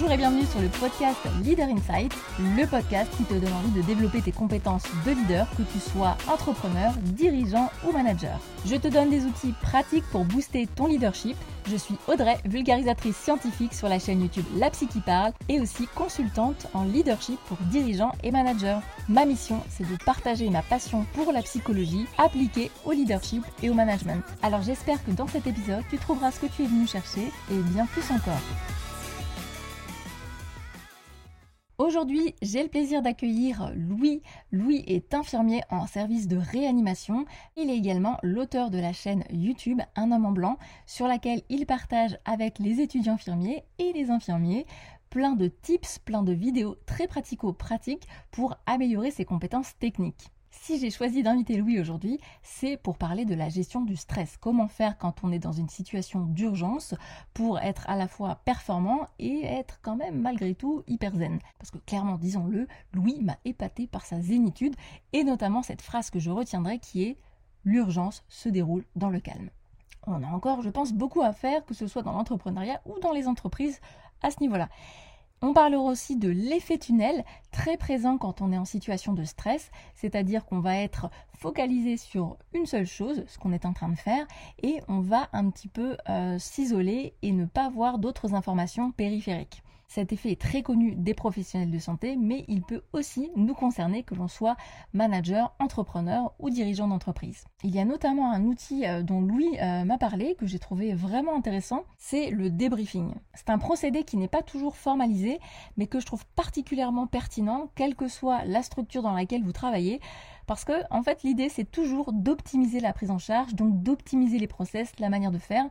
Bonjour et bienvenue sur le podcast Leader Insight, le podcast qui te donne envie de développer tes compétences de leader, que tu sois entrepreneur, dirigeant ou manager. Je te donne des outils pratiques pour booster ton leadership. Je suis Audrey, vulgarisatrice scientifique sur la chaîne YouTube La Psy qui parle et aussi consultante en leadership pour dirigeants et managers. Ma mission, c'est de partager ma passion pour la psychologie appliquée au leadership et au management. Alors j'espère que dans cet épisode, tu trouveras ce que tu es venu chercher et bien plus encore. Aujourd'hui, j'ai le plaisir d'accueillir Louis. Louis est infirmier en service de réanimation. Il est également l'auteur de la chaîne YouTube Un homme en blanc, sur laquelle il partage avec les étudiants infirmiers et les infirmiers plein de tips, plein de vidéos très pratico-pratiques pour améliorer ses compétences techniques. Si j'ai choisi d'inviter Louis aujourd'hui, c'est pour parler de la gestion du stress. Comment faire quand on est dans une situation d'urgence pour être à la fois performant et être quand même malgré tout hyper zen. Parce que clairement, disons-le, Louis m'a épaté par sa zénitude et notamment cette phrase que je retiendrai qui est l'urgence se déroule dans le calme. On a encore, je pense, beaucoup à faire, que ce soit dans l'entrepreneuriat ou dans les entreprises à ce niveau-là. On parlera aussi de l'effet tunnel, très présent quand on est en situation de stress, c'est-à-dire qu'on va être focalisé sur une seule chose, ce qu'on est en train de faire, et on va un petit peu euh, s'isoler et ne pas voir d'autres informations périphériques. Cet effet est très connu des professionnels de santé, mais il peut aussi nous concerner que l'on soit manager, entrepreneur ou dirigeant d'entreprise. Il y a notamment un outil euh, dont Louis euh, m'a parlé, que j'ai trouvé vraiment intéressant, c'est le débriefing. C'est un procédé qui n'est pas toujours formalisé, mais que je trouve particulièrement pertinent, quelle que soit la structure dans laquelle vous travaillez, parce que en fait l'idée c'est toujours d'optimiser la prise en charge, donc d'optimiser les process, la manière de faire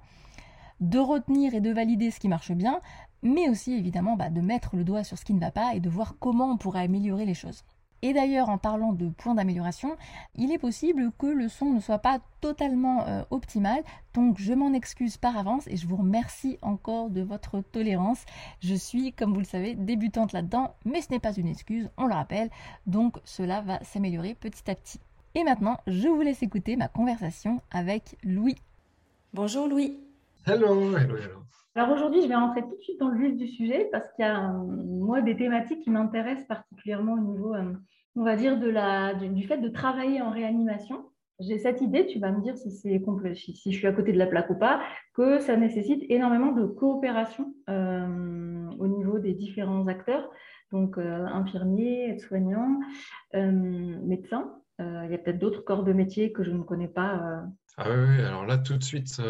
de retenir et de valider ce qui marche bien, mais aussi évidemment bah, de mettre le doigt sur ce qui ne va pas et de voir comment on pourrait améliorer les choses. Et d'ailleurs, en parlant de points d'amélioration, il est possible que le son ne soit pas totalement euh, optimal, donc je m'en excuse par avance et je vous remercie encore de votre tolérance. Je suis, comme vous le savez, débutante là-dedans, mais ce n'est pas une excuse, on le rappelle, donc cela va s'améliorer petit à petit. Et maintenant, je vous laisse écouter ma conversation avec Louis. Bonjour Louis. Hello, hello, hello. Alors aujourd'hui, je vais rentrer tout de suite dans le vif du sujet parce qu'il y a, moi, des thématiques qui m'intéressent particulièrement au niveau, euh, on va dire, de la, du, fait de travailler en réanimation. J'ai cette idée, tu vas me dire si, c'est si, si je suis à côté de la plaque ou pas, que ça nécessite énormément de coopération euh, au niveau des différents acteurs, donc euh, infirmiers, aides-soignants, médecins. Il y a peut-être d'autres corps de métier que je ne connais pas. Ah oui, alors là, tout de suite,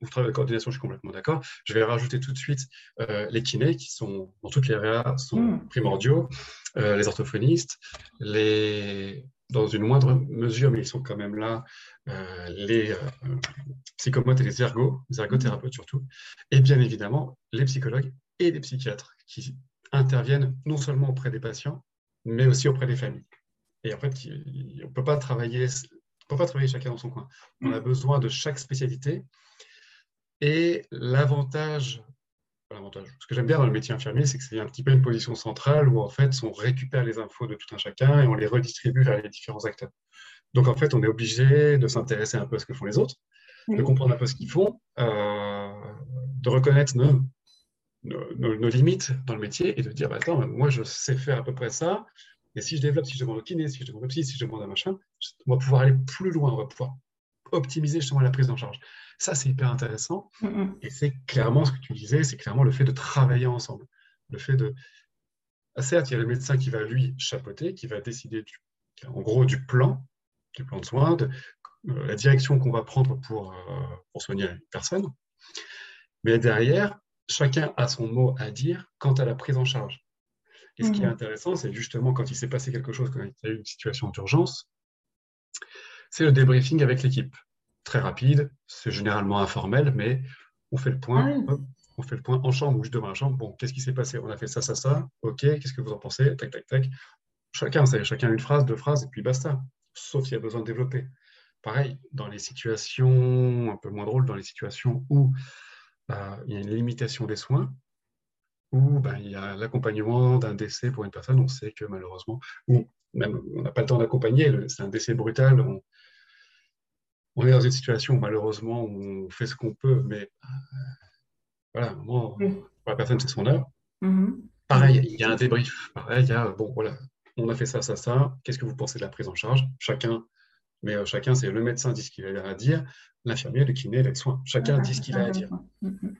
vous travaillez de coordination, je suis complètement d'accord. Je vais rajouter tout de suite euh, les kinés, qui sont, dans toutes les réas, sont hmm. primordiaux, euh, les orthophonistes, les, dans une moindre mesure, mais ils sont quand même là, euh, les psychomotes et les ergothérapeutes surtout, et bien évidemment les psychologues et les psychiatres qui interviennent non seulement auprès des patients, mais aussi auprès des familles. Et en fait, on ne peut pas travailler on peut pas travailler chacun dans son coin. On a hmm. besoin de chaque spécialité et l'avantage, ce que j'aime bien dans le métier infirmier, c'est que c'est un petit peu une position centrale où en fait on récupère les infos de tout un chacun et on les redistribue vers les différents acteurs. Donc en fait, on est obligé de s'intéresser un peu à ce que font les autres, de comprendre un peu ce qu'ils font, euh, de reconnaître nos, nos, limites dans le métier et de dire bah, attends, moi je sais faire à peu près ça. Et si je développe, si je demande au kiné, si je demande au psy, si je demande à machin, on va pouvoir aller plus loin, on va pouvoir optimiser justement la prise en charge. Ça, c'est hyper intéressant. Et c'est clairement ce que tu disais, c'est clairement le fait de travailler ensemble. Le fait de. Ah, certes, il y a le médecin qui va lui chapeauter, qui va décider en gros du plan, du plan de soins, de euh, la direction qu'on va prendre pour, euh, pour soigner une personne. Mais derrière, chacun a son mot à dire quant à la prise en charge. Et ce qui est mm. intéressant, c'est justement quand il s'est passé quelque chose, quand il y a eu une situation d'urgence, c'est le débriefing avec l'équipe très rapide, c'est généralement informel, mais on fait le point. Ah on fait le point en chambre ou juste devant la chambre. Bon, qu'est-ce qui s'est passé? On a fait ça, ça, ça. Ok, qu'est-ce que vous en pensez? Tac, tac, tac. Chacun, ça chacun une phrase, deux phrases, et puis basta. Sauf s'il y a besoin de développer. Pareil, dans les situations un peu moins drôles, dans les situations où bah, il y a une limitation des soins, où bah, il y a l'accompagnement d'un décès pour une personne, on sait que malheureusement, ou même on n'a pas le temps d'accompagner, c'est un décès brutal, on, on est dans une situation où malheureusement on fait ce qu'on peut, mais euh, voilà, pour la personne, c'est son heure. Mm-hmm. Pareil, il y a un débrief. Pareil, il y a, bon, voilà, on a fait ça, ça, ça. Qu'est-ce que vous pensez de la prise en charge? Chacun, mais euh, chacun, c'est le médecin dit ce qu'il a à dire, l'infirmier, le kiné, les soins. Chacun dit ce qu'il a à dire. Mm-hmm.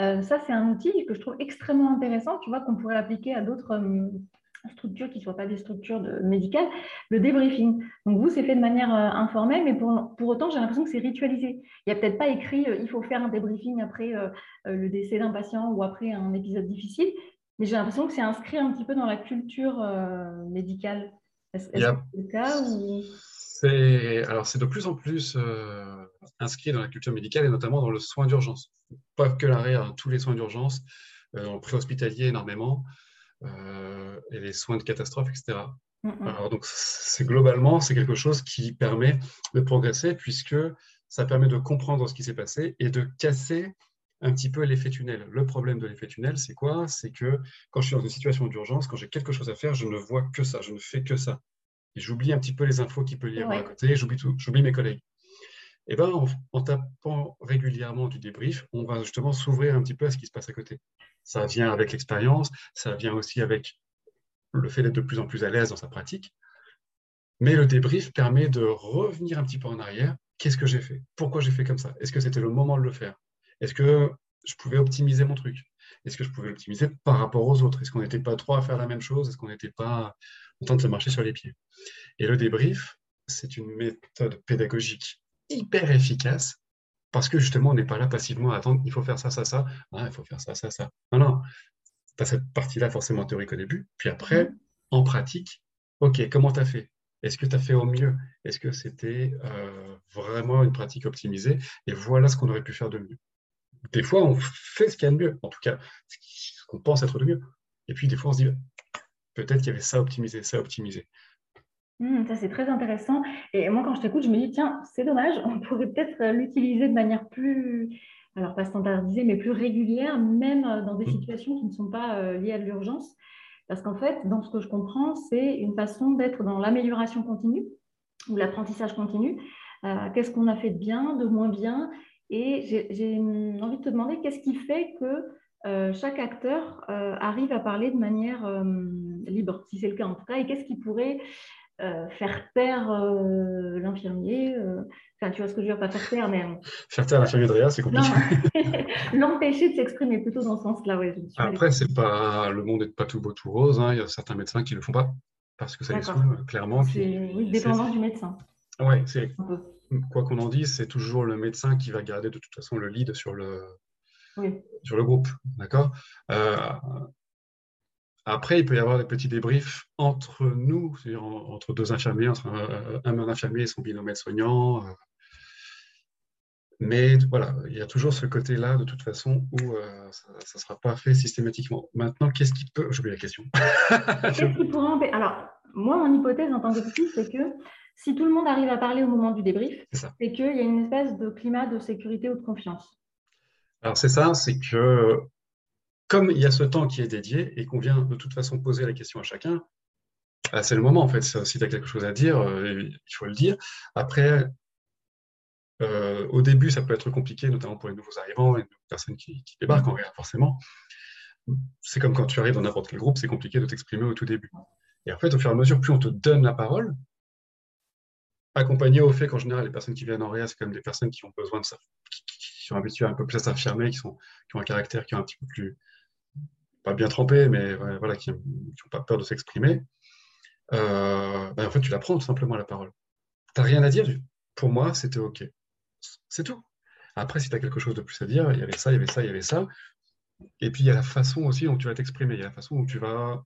Euh, ça, c'est un outil que je trouve extrêmement intéressant, tu vois, qu'on pourrait appliquer à d'autres structures qui ne soient pas des structures médicales, le débriefing. Donc, vous, c'est fait de manière euh, informelle, mais pour, pour autant, j'ai l'impression que c'est ritualisé. Il n'y a peut-être pas écrit il faut faire un débriefing après le décès d'un patient ou après un épisode difficile, mais j'ai l'impression que c'est inscrit un petit peu dans la culture médicale. Est-ce que c'est le cas ou... Alors, c'est de plus en plus inscrit dans la culture médicale et notamment dans le soin d'urgence pas que l'arrêt, tous les soins d'urgence, euh, en pré-hospitalier énormément, euh, et les soins de catastrophe, etc. Alors, donc, c'est globalement, c'est quelque chose qui permet de progresser puisque ça permet de comprendre ce qui s'est passé et de casser un petit peu l'effet tunnel. Le problème de l'effet tunnel, c'est quoi? C'est que quand je suis dans une situation d'urgence, quand j'ai quelque chose à faire, je ne vois que ça, je ne fais que ça. Et j'oublie un petit peu les infos qui peut y avoir à côté, j'oublie tout, j'oublie mes collègues eh ben, en, tapant régulièrement du débrief, on va justement s'ouvrir un petit peu à ce qui se passe à côté. Ça vient avec l'expérience, ça vient aussi avec le fait d'être de plus en plus à l'aise dans sa pratique. Mais le débrief permet de revenir un petit peu en arrière. Qu'est-ce que j'ai fait? Pourquoi j'ai fait comme ça? Est-ce que c'était le moment de le faire? Est-ce que je pouvais optimiser mon truc? Est-ce que je pouvais l'optimiser par rapport aux autres? Est-ce qu'on n'était pas trop à faire la même chose? Est-ce qu'on n'était pas en train de se marcher sur les pieds? Et le débrief, c'est une méthode pédagogique hyper efficace parce que justement, on n'est pas là passivement à attendre, il faut faire ça, ça, ça, ah, il faut faire ça, ça, ça. Non, non, tu as cette partie-là forcément théorique au début, puis après, mm-hmm. en pratique, ok, comment tu as fait? Est-ce que tu as fait au mieux? Est-ce que c'était euh, vraiment une pratique optimisée? Et voilà ce qu'on aurait pu faire de mieux. Des fois, on fait ce qu'il y a de mieux, en tout cas, ce qu'on pense être de mieux. Et puis, des fois, on se dit, peut-être qu'il y avait ça optimisé, ça optimisé. Mmh, ça, c'est très intéressant. Et moi, quand je t'écoute, je me dis, tiens, c'est dommage, on pourrait peut-être euh, l'utiliser de manière plus, alors pas standardisée, mais plus régulière, même euh, dans des mmh. situations qui ne sont pas euh, liées à l'urgence. Parce qu'en fait, dans ce que je comprends, c'est une façon d'être dans l'amélioration continue ou l'apprentissage continu. qu'est-ce qu'on a fait de bien, de moins bien? Et j'ai mmh, envie de te demander, qu'est-ce qui fait que chaque acteur arrive à parler de manière libre, si c'est le cas en tout cas, et qu'est-ce qui pourrait euh, faire taire euh, l'infirmier. Euh, enfin, tu vois ce que je veux dire, pas faire taire, mais. Faire taire l'infirmier de Réa, c'est compliqué. L'empêcher de s'exprimer plutôt dans ce sens-là, oui. Après, c'est pas le monde n'est pas tout beau, tout rose. Hein. Il y a certains médecins qui ne le font pas parce que ça les saoule, clairement. C'est oui, dépendant du médecin. Oui, c'est. Quoi qu'on en dise, c'est toujours le médecin qui va garder de toute façon le lead sur le, sur le groupe. D'accord? Après, il peut y avoir des petits débriefs entre nous, c'est-à-dire entre deux infirmiers, entre un, infirmier et son binôme soignant. Euh. Mais voilà, il y a toujours ce côté-là, de toute façon, où euh, ça ne sera pas fait systématiquement. Maintenant, qu'est-ce qui peut. J'ai oublié la question. Alors, moi, mon hypothèse en tant que psy, c'est que si tout le monde arrive à parler au moment du débrief, c'est qu'il y a une espèce de climat de sécurité ou de confiance. Alors, c'est ça, c'est que comme il y a ce temps qui est dédié et qu'on vient de toute façon poser la question à chacun, bah, c'est le moment en fait. Si tu as quelque chose à dire, euh, il faut le dire. Après, euh, au début, ça peut être compliqué, notamment pour les nouveaux arrivants, les personnes qui, débarquent en réel, forcément. C'est comme quand tu arrives dans n'importe quel groupe, c'est compliqué de t'exprimer au tout début. Et en fait, au fur et à mesure, plus on te donne la parole, accompagné au fait qu'en général, les personnes qui viennent en réa, c'est quand même des personnes qui ont besoin de ça, qui, sont habituées un peu plus à s'affirmer, qui, qui ont un caractère qui est un petit peu plus, pas bien trempés, mais voilà, qui n'ont pas peur de s'exprimer, euh, ben, en fait, tu la prends tout simplement la parole. Tu n'as rien à dire. Pour moi, c'était OK. C'est tout. Après, si tu as quelque chose de plus à dire, il y avait ça, il y avait ça, il y avait ça. Et puis, il y a la façon aussi dont tu vas t'exprimer. Il y a la façon dont tu vas.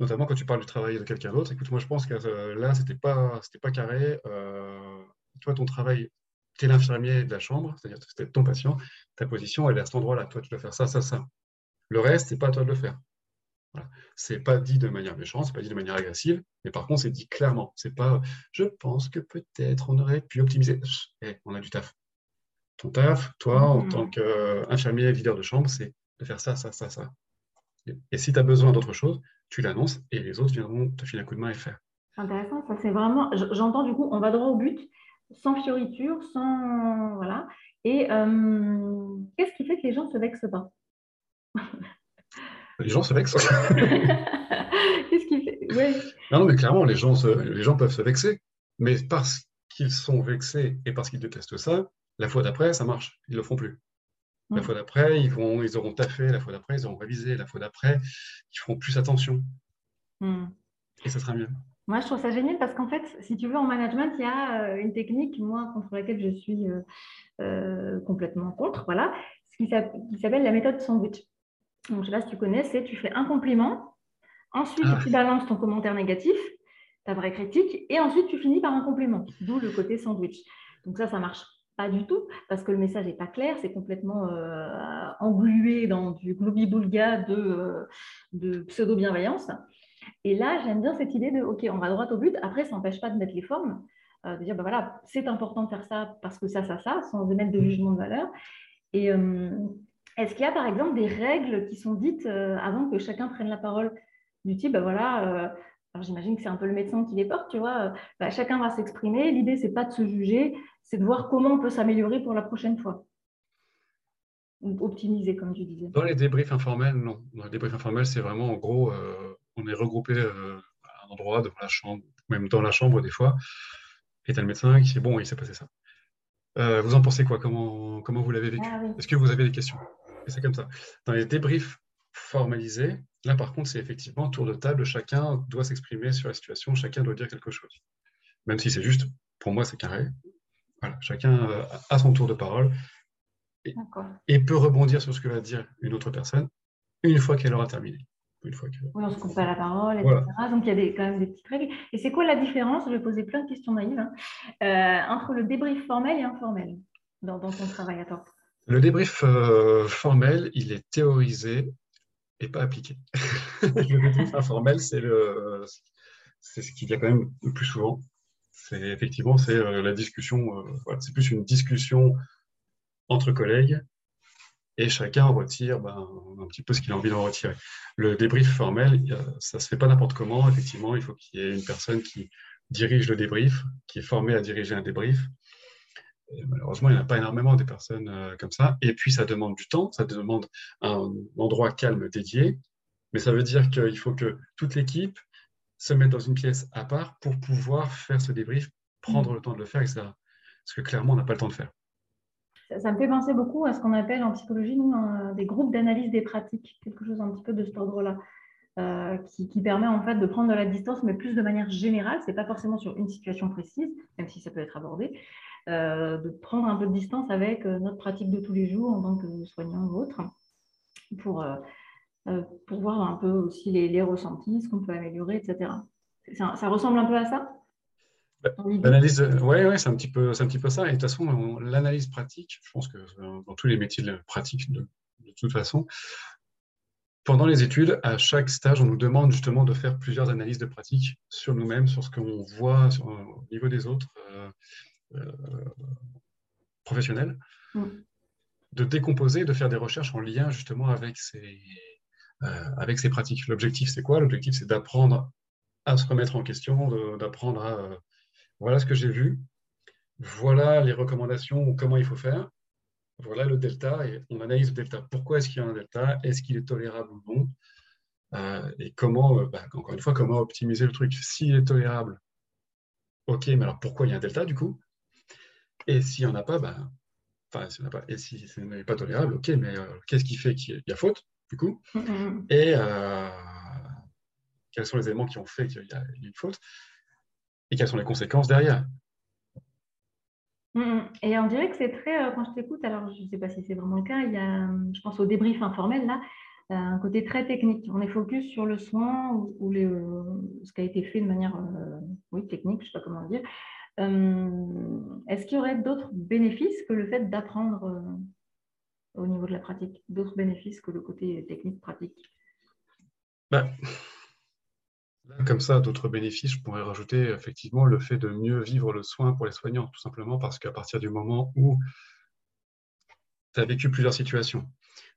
Notamment quand tu parles du travail de quelqu'un d'autre. Écoute, moi, je pense que euh, là, c'était pas, pas carré. Euh, toi, ton travail, tu es l'infirmier de la chambre, c'est-à-dire que c'était ton patient, ta position, elle est à cet endroit-là. Toi, tu dois faire ça, ça, ça. Le reste, c'est pas à toi de le faire. Voilà. C'est pas dit de manière méchante, c'est pas dit de manière agressive, mais par contre, c'est dit clairement. C'est pas je pense que peut-être on aurait pu optimiser. Eh, on a du taf. Ton taf, toi, en mmh. tant qu'infirmier leader de chambre, c'est de faire ça, ça, ça, ça. Et si tu as besoin d'autre chose, tu l'annonces et les autres viendront te filer un coup de main et faire. Intéressant, ça c'est vraiment. J'entends du coup, on va droit au but, sans fioriture, sans. Voilà. Et euh, qu'est-ce qui fait que les gens ne se vexent pas? Les gens se vexent. Qu'est-ce qu'il fait Non, mais clairement, les gens, les gens peuvent se vexer. Mais parce qu'ils sont vexés et parce qu'ils détestent ça, la fois d'après, ça marche. Ils ne le font plus. La mm. fois d'après, ils, vont, ils auront taffé. La fois d'après, ils auront révisé. La fois d'après, ils feront plus attention. Mm. Et ça sera mieux. Moi, je trouve ça génial parce qu'en fait, si tu veux, en management, il y a euh, une technique, moi, contre laquelle je suis euh, euh, complètement contre, voilà, ce qui s'appelle la méthode sandwich. Donc, je sais pas si tu connais, c'est tu fais un compliment, ensuite ah. tu balances ton commentaire négatif, ta vraie critique, et ensuite tu finis par un compliment, d'où le côté sandwich. Donc ça, ça marche pas du tout parce que le message n'est pas clair, c'est complètement englué dans du globi-boulga de, de pseudo-bienveillance. Et là, j'aime bien cette idée de, OK, on va droit au but. Après, ça n'empêche pas de mettre les formes, euh, de dire, ben voilà, c'est important de faire ça parce que ça, ça, ça, sans émettre de jugement de valeur. Et euh, est-ce qu'il y a, par exemple, des règles qui sont dites euh, avant que chacun prenne la parole du type, ben voilà, alors j'imagine que c'est un peu le médecin qui les porte, tu vois, ben, chacun va s'exprimer. L'idée, c'est pas de se juger, c'est de voir comment on peut s'améliorer pour la prochaine fois optimiser, comme tu disais. Dans les débriefs informels, non. Dans les débriefs informels, c'est vraiment en gros, on est regroupé euh, à un endroit devant la chambre, même dans la chambre des fois, et tu as le médecin qui dit bon, il s'est passé ça. Euh, vous en pensez quoi? Comment, comment vous l'avez vécu? Ah Est-ce que vous avez des questions? Et c'est comme ça. Dans les débriefs formalisés, là par contre, c'est effectivement tour de table, chacun doit s'exprimer sur la situation, chacun doit dire quelque chose. Même si c'est juste, pour moi, c'est carré. Voilà, chacun euh, a son tour de parole et, et, peut rebondir sur ce que va dire une autre personne une fois qu'elle aura terminé. Oui, on se coupe pas la parole, etc. Donc il y a des, quand même des petites règles. Et c'est quoi la différence? Je vais poser plein de questions naïves hein, euh, entre le débrief formel et informel dans, ton travail à toi? Le débrief euh, formel, il est théorisé et pas appliqué. le débrief informel, c'est le, c'est ce qui vient quand même le plus souvent. C'est effectivement c'est euh, la discussion. c'est plus une discussion entre collègues et chacun retire ben, un petit peu ce qu'il a envie d'en retirer. Le débrief formel, ça ne se fait pas n'importe comment. Effectivement, il faut qu'il y ait une personne qui dirige le débrief, qui est formée à diriger un débrief. malheureusement, il n'y en a pas énormément des personnes euh, comme ça. Et puis, ça demande du temps, ça demande un endroit calme dédié. Mais ça veut dire qu'il faut que toute l'équipe se mette dans une pièce à part pour pouvoir faire ce débrief, prendre le temps de le faire, etc. Parce que clairement, on n'a pas le temps de faire ça, me fait penser beaucoup à ce qu'on appelle en psychologie nous, des groupes d'analyse des pratiques, quelque chose un petit peu de cet ordre-là, euh, qui, permet en fait de prendre de la distance, mais plus de manière générale, ce n'est pas forcément sur une situation précise, même si ça peut être abordé, euh, de prendre un peu de distance avec euh, notre pratique de tous les jours en tant que soignant ou autre, pour, pour voir un peu aussi les, ressentis, ce qu'on peut améliorer, etc. ça ressemble un peu à ça? L'analyse, ouais, ouais, c'est un petit peu, c'est un petit peu ça. Et de toute façon, l'analyse pratique, je pense que euh, dans tous les métiers de pratique, de, toute façon, pendant les études, à chaque stage, on nous demande justement de faire plusieurs analyses de pratique sur nous-mêmes, sur ce qu'on voit au niveau des autres euh, euh, professionnels, mm. de décomposer, de faire des recherches en lien justement avec ces, avec ces pratiques. L'objectif, c'est quoi? L'objectif, c'est d'apprendre à se remettre en question, d'apprendre à voilà ce que j'ai vu, voilà les recommandations, comment il faut faire, voilà le delta, et on analyse le delta. Pourquoi est-ce qu'il y a un delta? Est-ce qu'il est tolérable ou non? Euh, Et comment, euh, bah, encore une fois, comment optimiser le truc? S'il est tolérable, ok, mais alors pourquoi il y a un delta du coup? Et s'il n'y en a pas, bah, enfin, s'il n'y en a pas, et si ce n'est pas tolérable, ok, mais euh, qu'est-ce qui fait qu'il y a faute du coup? Mm-hmm. Et quels sont les éléments qui ont fait qu'il y a une faute? Et quelles sont les conséquences derrière? Mm, mm. Et on dirait que c'est très, euh, quand je t'écoute, alors je ne sais pas si c'est vraiment le cas, il y a, je pense au débrief informel là, euh, un côté très technique. On est focus sur le soin ou, les, euh, ce qui a été fait de manière oui, technique, je ne sais pas comment dire. Est-ce qu'il y aurait d'autres bénéfices que le fait d'apprendre au niveau de la pratique? D'autres bénéfices que le côté technique, pratique? Bah, comme ça, d'autres bénéfices, je pourrais rajouter effectivement le fait de mieux vivre le soin pour les soignants, tout simplement parce qu'à partir du moment où tu as vécu plusieurs situations,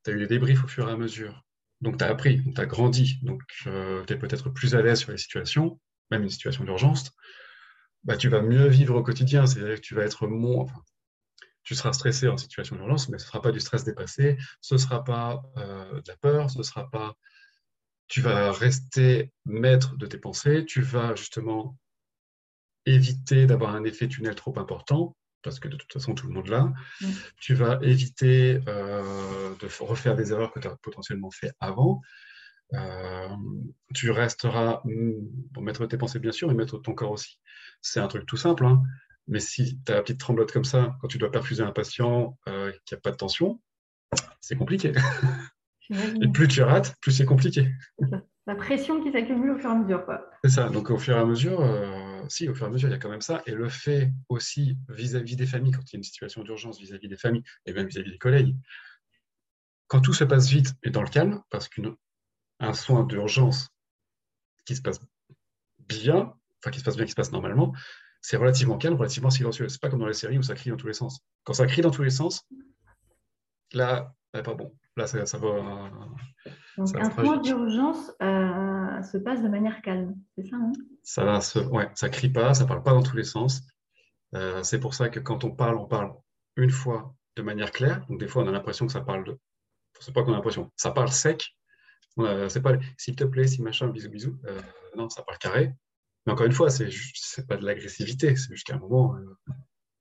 tu as eu des débriefs au fur et à mesure, donc tu as appris, tu as grandi, donc euh, tu es peut-être plus à l'aise sur les situations, même une situation d'urgence, bah, tu vas mieux vivre au quotidien, c'est-à-dire que tu vas être moins, tu seras stressé en situation d'urgence, mais ce ne sera pas du stress dépassé, ce ne sera pas de la peur, ce ne sera pas tu vas rester maître de tes pensées, tu vas justement éviter d'avoir un effet tunnel trop important, parce que de toute façon, tout le monde l'a. Mm. Tu vas éviter euh, de refaire des erreurs que tu as potentiellement fait avant. Euh, tu resteras, mm, pour mettre tes pensées bien sûr, mais mettre ton corps aussi. C'est un truc tout simple, hein. mais si tu as la petite tremblote comme ça, quand tu dois perfuser un patient euh, qui n'a pas de tension, c'est compliqué. Et plus tu rates, plus c'est compliqué. La pression qui s'accumule au fur et à mesure. C'est ça. Donc au fur et à mesure, euh, si, au fur et à mesure, il y a quand même ça. Et le fait aussi vis-à-vis des familles, quand il y a une situation d'urgence vis-à-vis des familles et même vis-à-vis des collègues, quand tout se passe vite et dans le calme, parce qu'un soin d'urgence qui se passe bien, enfin qui se passe bien, qui se passe normalement, c'est relativement calme, relativement silencieux. C'est pas comme dans les séries où ça crie dans tous les sens. Quand ça crie dans tous les sens, là, pas bon. Là, ça, va. Donc, un point d'urgence euh, se passe de manière calme, c'est ça hein? Ça va se, ouais, ça crie pas, ça parle pas dans tous les sens. Euh, c'est pour ça que quand on parle, on parle une fois de manière claire. Donc, des fois, on a l'impression que ça parle de. C'est pas qu'on a l'impression. Ça parle sec. C'est pas s'il te plaît, si machin, bisous, bisous. Euh, non, ça parle carré. Mais encore une fois, c'est pas de l'agressivité. C'est jusqu'à un moment,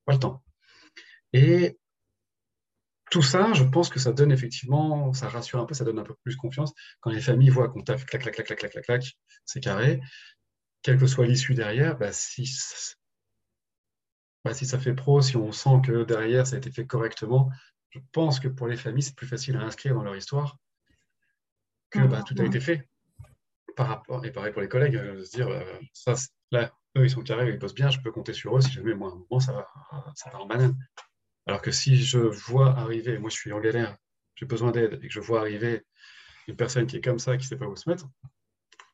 pas le temps. Et tout ça, je pense que ça donne effectivement, ça rassure un peu, ça donne un peu plus confiance. Quand les familles voient qu'on tape clac, clac, clac, clac, clac, clac, clac, c'est carré, quelle que soit l'issue derrière, bah, si, bah, si ça fait pro, si on sent que derrière ça a été fait correctement, je pense que pour les familles, c'est plus facile à inscrire dans leur histoire que bah, tout a été fait. Par rapport, et pareil pour les collègues, euh, se dire, euh, ça, là, eux, ils sont carrés, ils bossent bien, je peux compter sur eux si jamais, moi, à un moment, ça va, ça va en banane. Alors que si je vois arriver, moi je suis en galère, j'ai besoin d'aide, et que je vois arriver une personne qui est comme ça, qui ne sait pas où se mettre.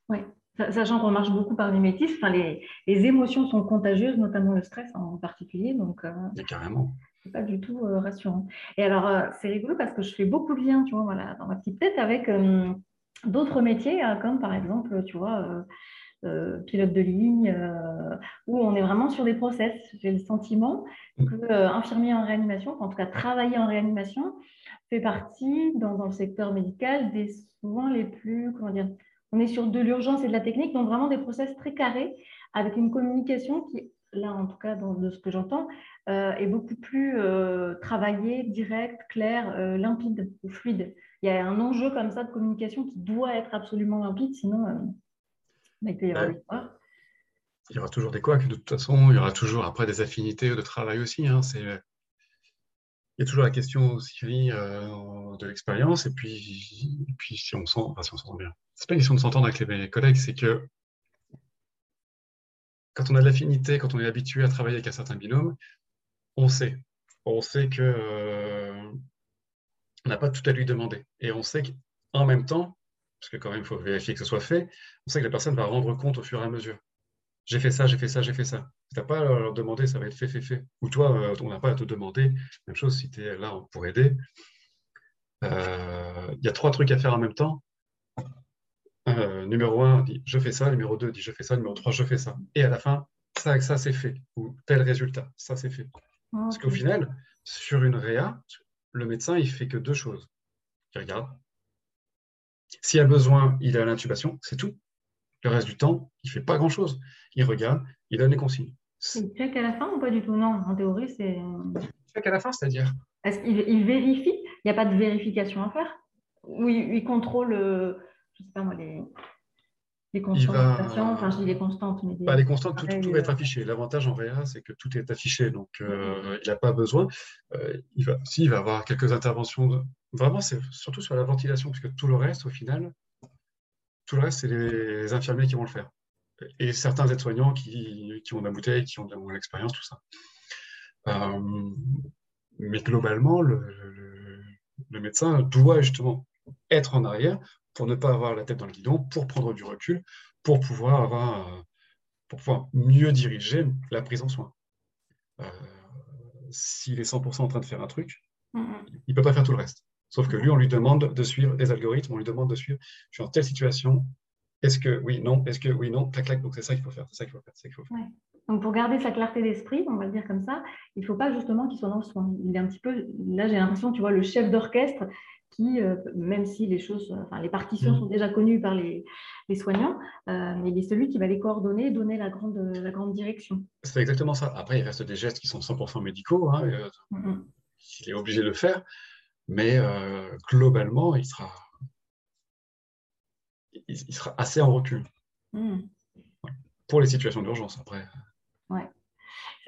Oui, sachant qu'on marche beaucoup par mimétisme, enfin, les, les, émotions sont contagieuses, notamment le stress en particulier. Donc, euh, carrément. C'est pas du tout euh, rassurant. Et alors, euh, c'est rigolo parce que je fais beaucoup de liens, tu vois, voilà, dans ma petite tête avec d'autres métiers, comme par exemple, tu vois, euh, pilote de ligne, euh, où on est vraiment sur des process. J'ai le sentiment mm. que euh, infirmier en réanimation, en tout cas travailler en réanimation, fait partie dans, le secteur médical des souvent les plus, comment dire, on est sur de l'urgence et de la technique, donc vraiment des process très carrés avec une communication qui, là en tout cas dans, de ce que j'entends, est beaucoup plus travaillée, directe, claire, limpide ou fluide. Il y a un enjeu comme ça de communication qui doit être absolument limpide, sinon il y aura toujours des couacs, de toute façon. Il y aura toujours après des affinités de travail aussi. Hein. C'est... Il y a toujours la question aussi euh, de l'expérience et puis, puis si on sent, enfin, si s'entend bien. C'est pas une question de s'entendre avec les collègues, c'est que quand on a de l'affinité, quand on est habitué à travailler avec un certain binôme, on sait. On sait que euh, on n'a pas tout à lui demander. Et on sait qu'en même temps, parce que quand même, il faut vérifier que ce soit fait, on sait que la personne va rendre compte au fur et à mesure. J'ai fait ça, j'ai fait ça, j'ai fait ça. Tu n'as pas à leur demander, ça va être fait, fait, fait. Ou toi, euh, on n'a pas à te demander. Même chose si tu es là pour aider. Euh, il y a trois trucs à faire en même temps. Euh, numéro un dit je fais ça, numéro deux dit je fais ça, numéro trois je fais ça. Et à la fin, ça, ça c'est fait. Ou tel résultat, ça c'est fait. Parce qu'au final, sur une réa, le médecin, il fait que deux choses. Il regarde, s'il y a besoin, il est à l'intubation, c'est tout. Le reste du temps, il ne fait pas grand-chose. Il regarde, il donne les consignes. Il check à la fin ou pas du tout? Non, en théorie, c'est. Il check à la fin, c'est-à-dire Est-ce qu'il vérifie? Il n'y a pas de vérification à faire? Ou il, contrôle, euh, je ne sais pas moi, les, les constantes Enfin, je dis les constantes. Mais les constantes, tout, va être affiché. L'avantage en réa, c'est que tout est affiché. Donc, euh, il n'a pas besoin. Euh, il va, si, il va avoir quelques interventions Vraiment, c'est surtout sur la ventilation, puisque tout le reste, au final, tout le reste, c'est les infirmiers qui vont le faire. Et certains aides-soignants qui, ont de la bouteille, qui ont de l'expérience, tout ça. Euh, mais globalement, le, médecin doit justement être en arrière pour ne pas avoir la tête dans le guidon, pour prendre du recul, pour pouvoir, avoir, pour pouvoir mieux diriger la prise en soin. Euh, s'il est 100% en train de faire un truc, il ne peut pas faire tout le reste. Sauf que lui, on lui demande de suivre des algorithmes, on lui demande de suivre, je suis en telle situation, est-ce que oui, non, est-ce que oui, non, clac, clac, donc c'est ça qu'il faut faire, c'est ça qu'il faut faire, c'est ça qu'il faut faire. Donc, pour garder sa clarté d'esprit, on va le dire comme ça, il ne faut pas justement qu'il soit dans le soin. Il est un petit peu, là, j'ai l'impression, tu vois, le chef d'orchestre qui, euh, même si les choses, enfin, les partitions mm. sont déjà connues par les, soignants, euh, il est celui qui va les coordonner, donner la grande, la grande direction. C'est exactement ça. Après, il reste des gestes qui sont 100% médicaux. Hein, euh, mm, mm. Il est obligé de le faire, mais globalement, il sera, il, sera assez en recul. Pour les situations d'urgence, après. Ouais.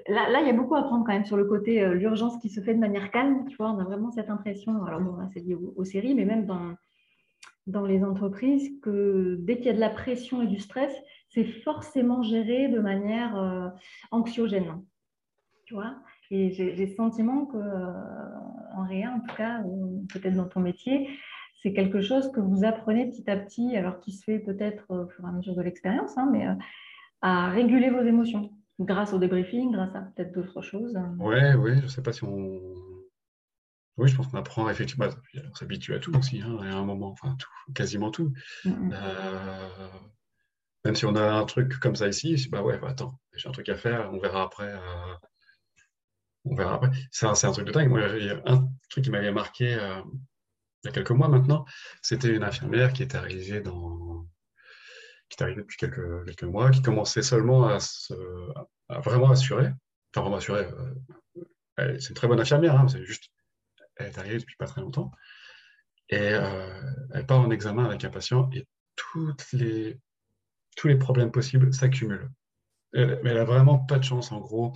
Là, il y a beaucoup à prendre quand même sur le côté euh, l'urgence qui se fait de manière calme. Tu vois, on a vraiment cette impression, alors bon, c'est lié aux, séries, mais même dans, dans les entreprises, que dès qu'il y a de la pression et du stress, c'est forcément géré de manière euh, anxiogène. Tu vois Et j'ai le sentiment que, euh, en en tout cas, ou peut-être dans ton métier, c'est quelque chose que vous apprenez petit à petit, alors qui se fait peut-être au fur et à mesure de l'expérience, hein, mais à réguler vos émotions grâce au débriefing, grâce à peut-être d'autres choses. Oui, oui, je ne sais pas si on. Oui, je pense qu'on apprend effectivement, on s'habitue à tout aussi, hein, à un moment, enfin tout, quasiment tout. Euh, même si on a un truc comme ça ici, bah ouais, bah attends, j'ai un truc à faire, on verra après. Euh, on verra après. C'est un, un, truc de dingue. Moi, un truc qui m'avait marqué euh, il y a quelques mois maintenant, c'était une infirmière qui est arrivée dans, qui est arrivé depuis quelques, mois, qui commençait seulement à, vraiment assurer, enfin vraiment assurer, euh, c'est une très bonne infirmière, hein, c'est juste, elle est arrivée depuis pas très longtemps, et euh, elle part en examen avec un patient et tous les problèmes possibles s'accumulent. Mais elle a vraiment pas de chance, en gros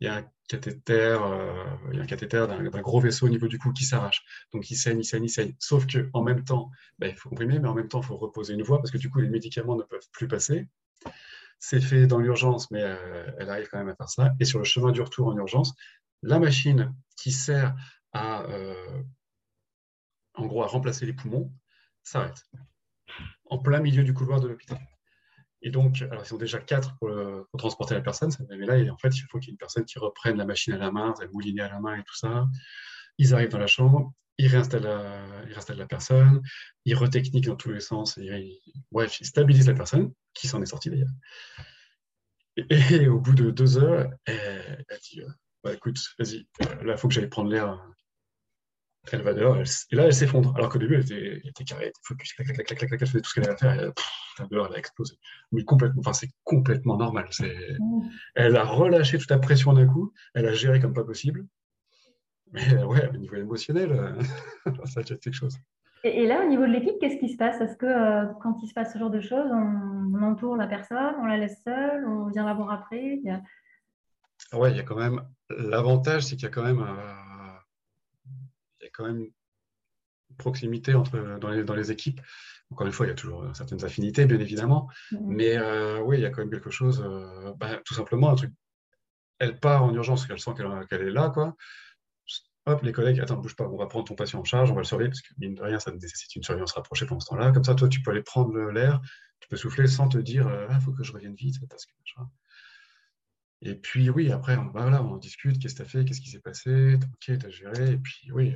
il y a un cathéter, euh, il y a un cathéter d'un gros vaisseau au niveau du cou qui s'arrache. Donc il saigne, il saigne, il saigne. Sauf qu'en même temps, ben, il faut comprimer, mais en même temps, il faut reposer une voie parce que du coup, les médicaments ne peuvent plus passer. C'est fait dans l'urgence, mais euh, elle arrive quand même à faire ça. Et sur le chemin du retour en urgence, la machine qui sert à, euh, en gros, à remplacer les poumons s'arrête en plein milieu du couloir de l'hôpital. Et donc, ils sont déjà quatre pour, transporter la personne, mais là, en fait, il faut qu'il y ait une personne qui reprenne la machine à la main, la moulinée à la main et tout ça. Ils arrivent dans la chambre, ils réinstallent la, personne, ils retechniquent dans tous les sens, bref, ils stabilisent la personne, qui s'en est sortie d'ailleurs. Et, au bout de deux heures, elle, dit euh, bah, écoute, vas-y, euh, là, il faut que j'aille prendre l'air elle va dehors, et là, elle s'effondre. Alors qu'au début, elle était, elle était carrée, elle était focus, clac, clac, clac, clac, elle faisait tout ce qu'elle avait à faire, et pff, dehors, elle a explosé. Mais complètement, enfin, c'est complètement normal. Mmh. Elle a relâché toute la pression d'un coup, elle a géré comme pas possible. Mais ouais, au niveau émotionnel, ça a été quelque chose. Et, là, au niveau de l'équipe, qu'est-ce qui se passe? Est-ce que euh, quand il se passe ce genre de choses, on, entoure la personne, on la laisse seule, on vient la voir après? Il Ouais, il y a quand même. L'avantage, c'est qu'il y a quand même. Euh, quand même une proximité entre, dans, les, dans les équipes. Encore une fois, il y a toujours certaines affinités, bien évidemment. Mais euh, oui, il y a quand même quelque chose, euh, bah, tout simplement, un truc. Elle part en urgence, qu'elle sent qu'elle est là, quoi. Hop, les collègues, attends, bouge pas, on va prendre ton patient en charge, on va le surveiller, parce que mine de rien, ça nécessite une surveillance rapprochée pendant ce temps-là. Comme ça, toi, tu peux aller prendre l'air, tu peux souffler sans te dire, il euh, ah, faut que je revienne vite, parce que Et puis, oui, après, on, bah, voilà, on discute, qu'est-ce que tu as fait, qu'est-ce qui s'est passé, ok, tu as géré, et puis, oui,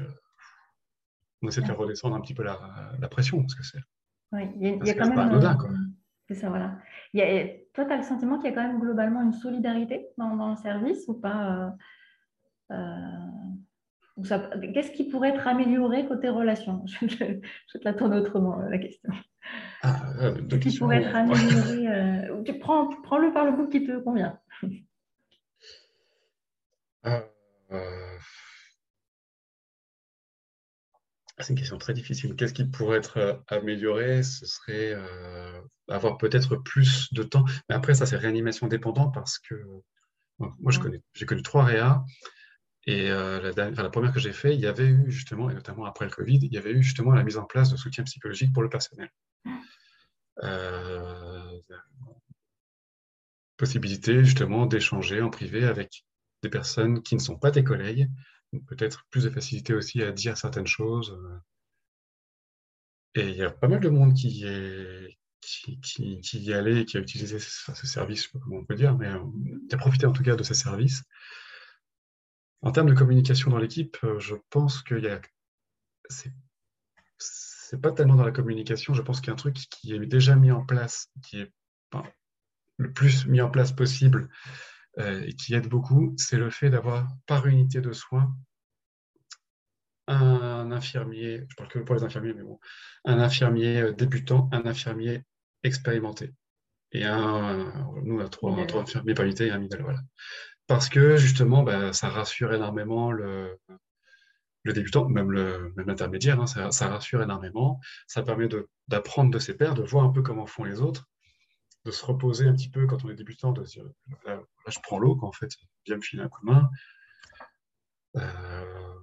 on essaie de faire redescendre un petit peu la, pression, parce que c'est. Oui, il y a, quand même. Euh, c'est ça, voilà. Il y a, toi, tu as le sentiment qu'il y a quand même globalement une solidarité dans, le service ou pas euh, euh, Qu'est-ce qui pourrait être amélioré côté relation je, te la tourne autrement, la question. Ah, Qu'est-ce qui pourrait être amélioré tu prends, Prends-le par le bout qui te convient. C'est une question très difficile. Qu'est-ce qui pourrait être euh, amélioré? Ce serait euh, avoir peut-être plus de temps. Mais après, ça, c'est réanimation dépendant parce que moi, j'ai connu trois réa. Et euh, la, première que j'ai fait, il y avait eu justement, et notamment après le Covid, il y avait eu justement la mise en place de soutien psychologique pour le personnel. possibilité justement d'échanger en privé avec des personnes qui ne sont pas tes collègues, peut-être plus de facilité aussi à dire certaines choses. Euh. Et il y a pas mal de monde qui, est, qui, qui, y allait, qui a utilisé ce, service, je sais pas comment on peut dire, mais euh, qui a profité en tout cas de ces services. En termes de communication dans l'équipe, euh, je pense qu'il y a. C'est pas tellement dans la communication, je pense qu'il y a un truc qui est déjà mis en place, qui est le plus mis en place possible, et qui aide beaucoup, c'est le fait d'avoir par unité de soins un infirmier, je parle que pour les infirmiers, mais bon, un infirmier débutant, un infirmier expérimenté et un, nous, on a trois, infirmiers par unité et un middle, voilà. Parce que justement, ben, ça rassure énormément le, le débutant, même l'intermédiaire, hein, ça, rassure énormément. Ça permet d'apprendre de, ses pairs, de voir un peu comment font les autres, de se reposer un petit peu quand on est débutant, de se dire là, je prends l'eau, en fait, viens me filer un coup de main. Euh,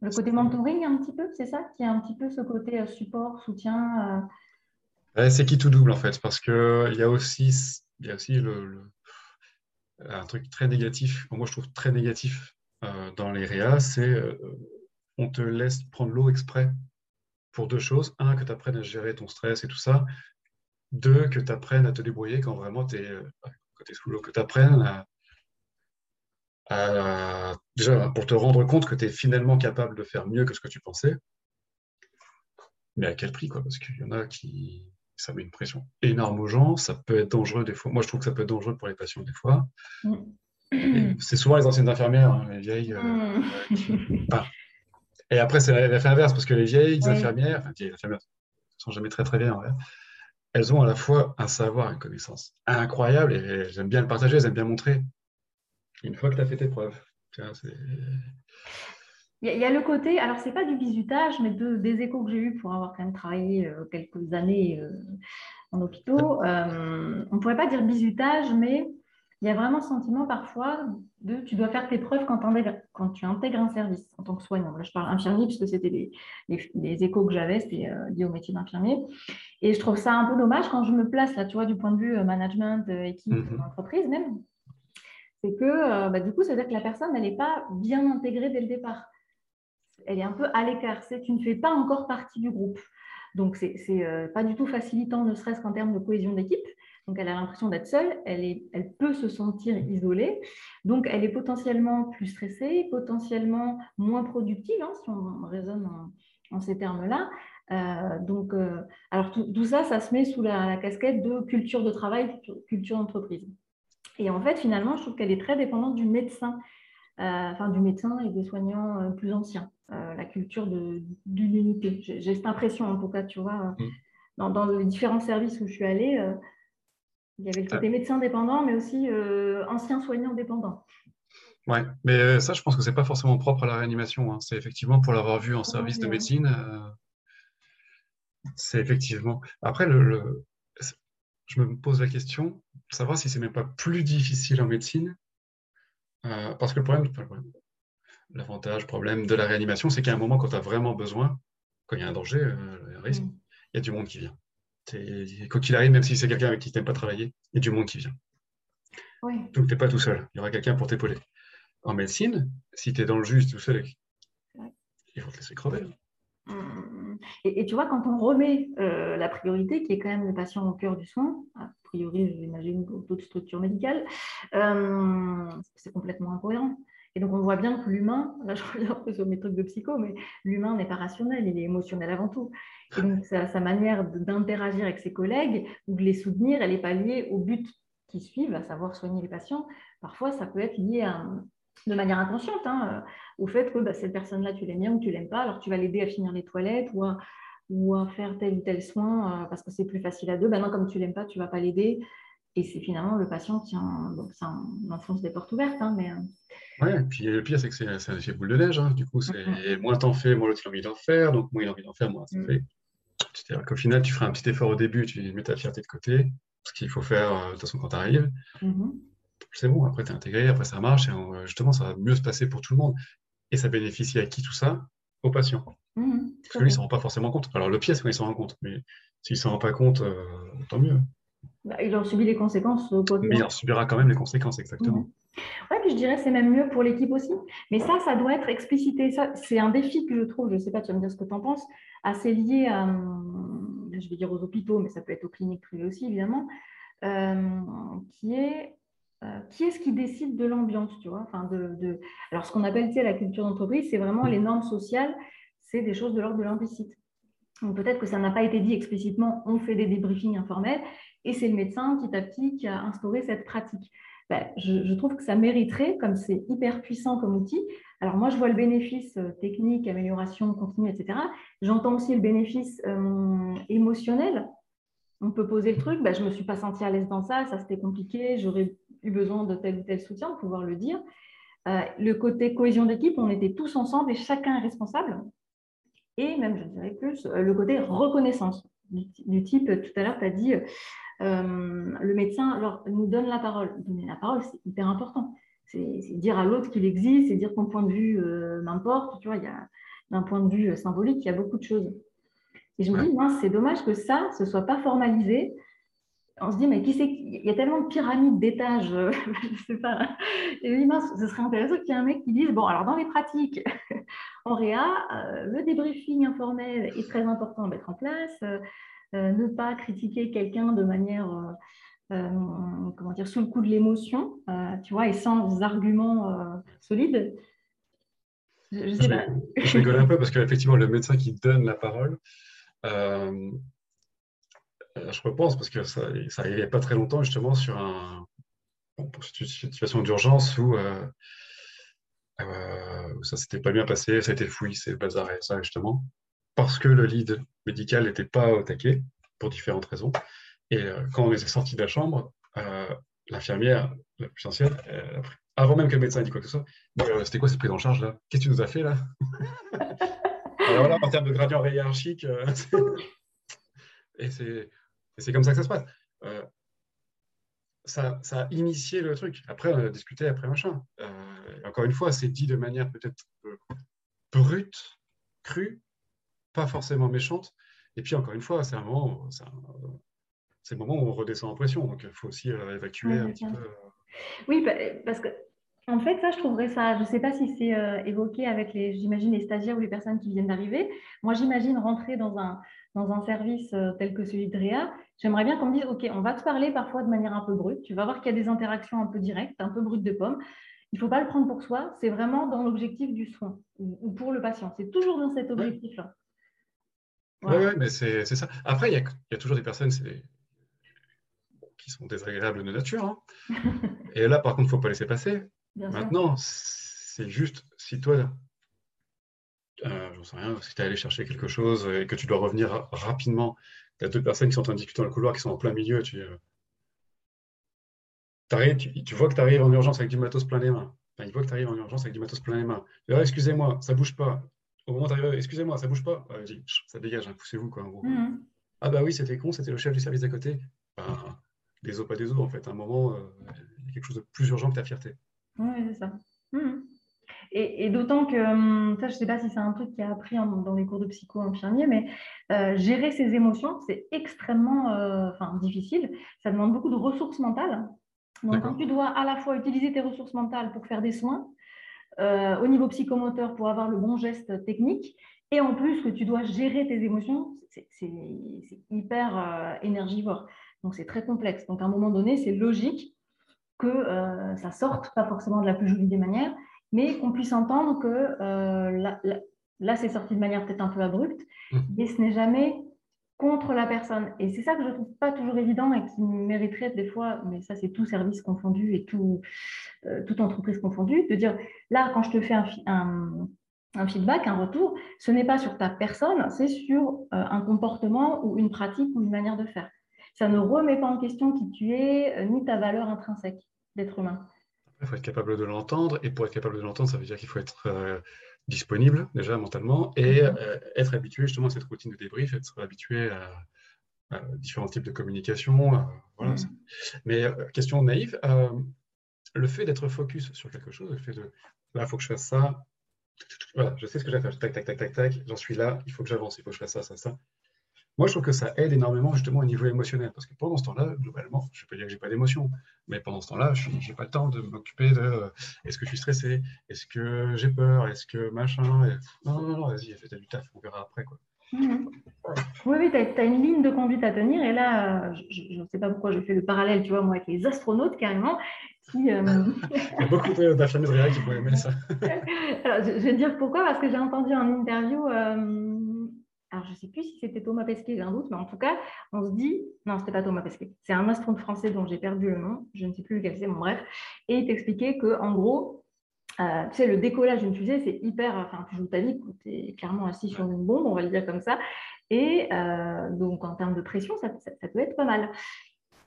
le côté mentoring, un petit peu, c'est ça Qui a un petit peu ce côté euh, support, soutien euh? C'est qui tout double, en fait, parce qu'il y a aussi, y a aussi le, un truc très négatif, moi je trouve très négatif dans les réas, c'est on te laisse prendre l'eau exprès pour deux choses. Un, que tu apprennes à gérer ton stress et tout ça. Deux, que tu apprennes à te débrouiller quand vraiment tu es, sous l'eau. Que tu apprennes à, Déjà, pour te rendre compte que tu es finalement capable de faire mieux que ce que tu pensais. Mais à quel prix, quoi? Parce qu'il y en a qui. Ça met une pression énorme aux gens. Ça peut être dangereux des fois. Moi, je trouve que ça peut être dangereux pour les patients des fois. Mm. C'est souvent les anciennes infirmières, hein, les vieilles. Euh, mm. Et après, c'est l'effet inverse, parce que les vieilles infirmières, enfin, vieilles infirmières, ne sont jamais très très vieilles en vrai, elles ont à la fois un savoir, une connaissance incroyable, et aiment bien le partager, aiment bien montrer. Une fois que tu as fait tes preuves. Il y, a le côté, alors c'est pas du bizutage, mais des échos que j'ai eus pour avoir quand même travaillé euh, quelques années euh, en hôpitaux. Euh, on ne pourrait pas dire bizutage, mais il y a vraiment ce sentiment parfois de tu dois faire tes preuves quand, quand tu intègres un service en tant que soignant. Là, je parle infirmier puisque c'était les, les, échos que j'avais, c'était euh, lié au métier d'infirmier. Et je trouve ça un peu dommage quand je me place là, tu vois, du point de vue euh, management, euh, équipe, mhm. entreprise même. C'est que bah, du coup, ça veut dire que la personne, elle n'est pas bien intégrée dès le départ. Elle est un peu à l'écart. C'est tu ne fais pas encore partie du groupe. Donc, c'est n'est pas du tout facilitant, ne serait-ce qu'en termes de cohésion d'équipe. Donc, elle a l'impression d'être seule, elle, est, elle peut se sentir isolée. Donc, elle est potentiellement plus stressée, potentiellement moins productive, hein, si on raisonne en, ces termes-là. Euh, donc, euh, alors tout, ça, ça se met sous la, casquette de culture de travail, culture d'entreprise. Et en fait, finalement, je trouve qu'elle est très dépendante du médecin, euh, enfin du médecin et des soignants plus anciens, la culture d'une unité. J'ai cette impression, en tout cas, tu vois, mm. dans, dans, les différents services où je suis allée, il y avait le côté médecin dépendant, mais aussi euh, ancien soignant dépendant. Oui, mais euh, ça, je pense que ce n'est pas forcément propre à la réanimation. Hein. C'est effectivement pour l'avoir vu en service de médecine. Euh, c'est effectivement. Après, le, je me pose la question de savoir si c'est même pas plus difficile en médecine. parce que le problème, l'avantage, problème de la réanimation, c'est qu'à un moment, quand tu as vraiment besoin, quand il y a un danger, un risque, mm. il y a du monde qui vient. Quoi qu'il arrive, même si c'est quelqu'un avec qui tu n'aimes pas travailler, il y a du monde qui vient. Donc, tu n'es pas tout seul. Il y aura quelqu'un pour t'épauler. En médecine, si tu es dans le juste tout seul, il faut te laisser crever. Mmh. Et, tu vois, quand on remet euh, la priorité, qui est quand même le patient au cœur du soin, a priori, j'imagine, d'autres structures médicales, euh, c'est complètement incohérent. Et donc, on voit bien que l'humain, là, je reviens un peu sur mes trucs de psycho, mais l'humain n'est pas rationnel, il est émotionnel avant tout. Et donc, sa, manière d'interagir avec ses collègues ou de les soutenir, elle n'est pas liée au but qui suivent, à savoir soigner les patients. Parfois, ça peut être lié de manière inconsciente hein, au fait que bah, cette personne-là, tu l'aimes bien ou tu l'aimes pas, alors tu vas l'aider à finir les toilettes ou à, faire tel ou tel soin euh, parce que c'est plus facile à deux. Maintenant, comme tu l'aimes pas, tu vas pas l'aider. Et c'est finalement le patient qui en, donc ça enfonce des portes ouvertes. Hein, mais, euh, Ouais, et puis le pire, c'est que c'est un effet boule de neige. Hein. Du coup, c'est moins t'en fais, moins l'autre a envie d'en faire. Donc, moins il a envie d'en faire, moins ça mm. fait. C'est-à-dire qu'au final, tu feras un petit effort au début, tu mets ta fierté de côté, ce qu'il faut faire euh, de toute façon quand tu arrives. Mm-hmm. C'est bon, après tu es intégré, après ça marche, et euh, justement, ça va mieux se passer pour tout le monde. Et ça bénéficie à qui tout ça? Aux patients. Mm-hmm. Parce que lui, il ne s'en rend pas forcément compte. Alors, le pire, c'est quand il s'en rend compte, mais s'il ne s'en rend pas compte, tant mieux. Bah, il en subit les conséquences au Mais il en subira quand même les conséquences, exactement. Oui, puis je dirais c'est même mieux pour l'équipe aussi. Mais ça, ça doit être explicité. Ça, c'est un défi que je trouve, je ne sais pas, tu vas me dire ce que tu en penses, assez lié à, hum, je vais dire aux hôpitaux, mais ça peut être aux cliniques privées aussi, évidemment, euh, qui est euh, qui est-ce qui décide de l'ambiance, tu vois enfin, de, Alors, ce qu'on appelle la culture d'entreprise, c'est vraiment les normes sociales, c'est des choses de l'ordre de l'implicite. peut-être que ça n'a pas été dit explicitement, on fait des débriefings informels, et c'est le médecin petit à petit qui a instauré cette pratique. ben, je, trouve que ça mériterait, comme c'est hyper puissant comme outil. Alors moi, je vois le bénéfice euh, technique, amélioration continue, etc. J'entends aussi le bénéfice euh, émotionnel. On peut poser le truc, ben, je ne me suis pas sentie à l'aise dans ça, ça c'était compliqué, j'aurais eu besoin de tel ou tel soutien, pour pouvoir le dire. Euh, le côté cohésion d'équipe, on était tous ensemble et chacun est responsable. Et même, je dirais plus, le côté reconnaissance du, type, tout à l'heure, tu as dit, le médecin nous donne la parole. Donner la parole, c'est hyper important. C'est dire à l'autre qu'il existe, c'est dire ton point de vue euh, m'importe. Tu vois, il y a d'un point de vue symbolique, il y a beaucoup de choses. Et je me dis, c'est dommage que ça, ce soit pas formalisé. On se dit, mais qui c'est Il y a tellement de pyramides d'étages, je sais pas. Et je me dis, mince, ce serait intéressant qu'il y ait un mec qui dise, bon, alors dans les pratiques, en réa, euh, le débriefing informel est très important à mettre en place. Euh, ne pas critiquer quelqu'un de manière, euh, euh, comment dire, sous le coup de l'émotion, tu vois, et sans arguments solides. Je, sais pas. je, rigole un peu parce qu'effectivement, le médecin qui donne la parole, je repense parce que ça, ça arrivait il n'y a pas très longtemps justement sur un, une situation d'urgence où, ça s'était pas bien passé, ça a été fouillé, c'est bazar et ça justement parce que le lead médical n'était pas au taquet, pour différentes raisons. Et euh, quand on est sorti de la chambre, euh, l'infirmière, la plus ancienne, euh, avant même que le médecin ait dit quoi que ce soit, c'était quoi cette prise en charge là? Qu'est-ce que tu nous as fait là? Alors là, en termes de gradient hiérarchique, et c'est comme ça que ça se passe. Ça, ça, a initié le truc. Après, on a discuté, après machin. encore une fois, c'est dit de manière peut-être brute, crue, pas forcément méchante. Et puis, encore une fois, c'est un moment, c'est le moment où on redescend en pression. Donc, il faut aussi euh, évacuer un petit peu. Euh. Oui, bah, parce que, en fait, ça, je trouverais ça. Je ne sais pas si c'est euh, évoqué avec les, j'imagine, les stagiaires ou les personnes qui viennent d'arriver. Moi, j'imagine rentrer dans un, dans un service tel que celui de Réa. J'aimerais bien qu'on me dise, OK, on va te parler parfois de manière un peu brute. Tu vas voir qu'il y a des interactions un peu directes, un peu brutes de pomme. Il ne faut pas le prendre pour soi. C'est vraiment dans l'objectif du soin ou pour le patient. C'est toujours dans cet objectif-là. Oui, mais c'est ça. Après, il y, a, toujours des personnes qui sont désagréables de nature. Hein. Et là, par contre, il ne faut pas laisser passer. Maintenant, c'est juste si toi, euh, j'en sais rien, si tu es allé chercher quelque chose et que tu dois revenir rapidement, tu as deux personnes qui sont en train de discuter dans le couloir, qui sont en plein milieu, tu, euh, tu, vois que tu arrives en urgence avec du matos plein les mains. il voit que tu arrives en urgence avec du matos plein les mains. Excusez-moi, ça bouge pas au moment d'arriver, excusez-moi, ça bouge pas. ça dégage, hein, poussez-vous. Quoi, mmh. Ah bah oui, c'était con, c'était le chef du service d'à côté. des os, pas des os, en fait. À un moment, euh, il y a quelque chose de plus urgent que ta fierté. Oui, c'est ça. Mmh. Et, d'autant que, hum, ça, je ne sais pas si c'est un truc qui a appris dans les cours de psycho infirmier, mais euh, gérer ses émotions, c'est extrêmement euh, difficile. Ça demande beaucoup de ressources mentales. Donc, quand tu dois à la fois utiliser tes ressources mentales pour faire des soins, euh, au niveau psychomoteur pour avoir le bon geste technique. Et en plus, que tu dois gérer tes émotions, c'est hyper euh, énergivore. Donc, c'est très complexe. Donc, à un moment donné, c'est logique que euh, ça sorte, pas forcément de la plus jolie des manières, mais qu'on puisse entendre que là, c'est sorti de manière peut-être un peu abrupte, mmh. mais ce n'est jamais contre la personne. Et c'est ça que je ne trouve pas toujours évident et qui mériterait des fois, mais ça c'est tout service confondu et tout, euh, toute entreprise confondue, de dire là, quand je te fais un, un, feedback, un retour, ce n'est pas sur ta personne, c'est sur euh, un comportement ou une pratique ou une manière de faire. Ça ne remet pas en question qui tu es, euh, ni ta valeur intrinsèque d'être humain. Il faut être capable de l'entendre, et pour être capable de l'entendre, ça veut dire qu'il faut être disponible déjà mentalement et mhm. euh, être habitué justement à cette routine de débrief, être habitué à, différents types de communication. Euh, voilà. Mhm. Mais euh, question naïve, le fait d'être focus sur quelque chose, le fait de là, il faut que je fasse ça, voilà, je sais ce que j'ai à faire, tac, tac, tac, tac, tac, j'en suis là, il faut que j'avance, il faut que je fasse ça, ça, ça. Moi, je trouve que ça aide énormément justement au niveau émotionnel, parce que pendant ce temps-là, globalement, je peux dire que j'ai pas d'émotion, mais pendant ce temps-là, je n'ai pas le temps de m'occuper de euh, est-ce que je suis stressé, est-ce que j'ai peur, est-ce que machin. Non, non, non, vas-y, fais du taf, on verra après. Quoi. Oui, oui, tu as, une ligne de conduite à tenir, et là, je ne sais pas pourquoi je fais le parallèle, tu vois, moi, avec les astronautes carrément. Qui, euh, Il y a beaucoup d'infirmiers de qui pourraient aimer ça. Alors, je, vais te dire pourquoi, parce que j'ai entendu en interview. Euh, alors je ne sais plus si c'était Thomas Pesquet, j'ai un doute, mais en tout cas, on se dit, non, c'était pas Thomas Pesquet, c'est un astronome français dont j'ai perdu le nom, je ne sais plus lequel c'est, bon bref, et il t'expliquait qu'en gros, euh, tu sais, le décollage d'une fusée, c'est hyper, enfin, tu joues ta vie, tu es clairement assis sur une bombe, on va le dire comme ça, et euh, donc en termes de pression, ça, ça peut être pas mal.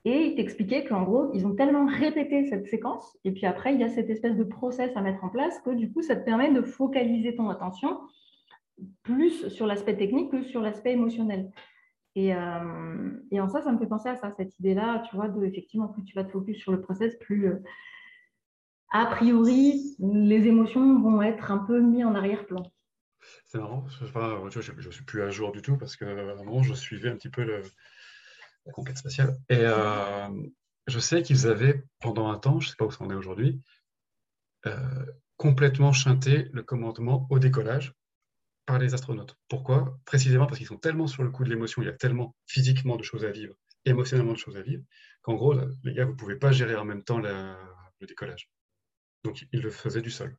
Et il t'expliquait qu'en gros, ils ont tellement répété cette séquence, et puis après, il y a cette espèce de process à mettre en place que du coup, ça te permet de focaliser ton attention plus sur l'aspect technique que sur l'aspect émotionnel. Et, euh, et, en ça, ça me fait penser à ça, cette idée-là, tu vois, de effectivement, plus tu vas te focus sur le process, plus euh, a priori, les émotions vont être un peu mises en arrière-plan. C'est marrant, je ne suis plus à jour du tout parce que vraiment, je suivais un petit peu la conquête spatiale. Et euh, je sais qu'ils avaient, pendant un temps, je ne sais pas où ça en est aujourd'hui, euh, complètement chanté le commandement au décollage par les astronautes. Pourquoi? Précisément parce qu'ils sont tellement sur le coup de l'émotion, il y a tellement physiquement de choses à vivre, émotionnellement de choses à vivre, qu'en gros, les gars, vous ne pouvez pas gérer en même temps le décollage. Donc, ils le faisaient du sol.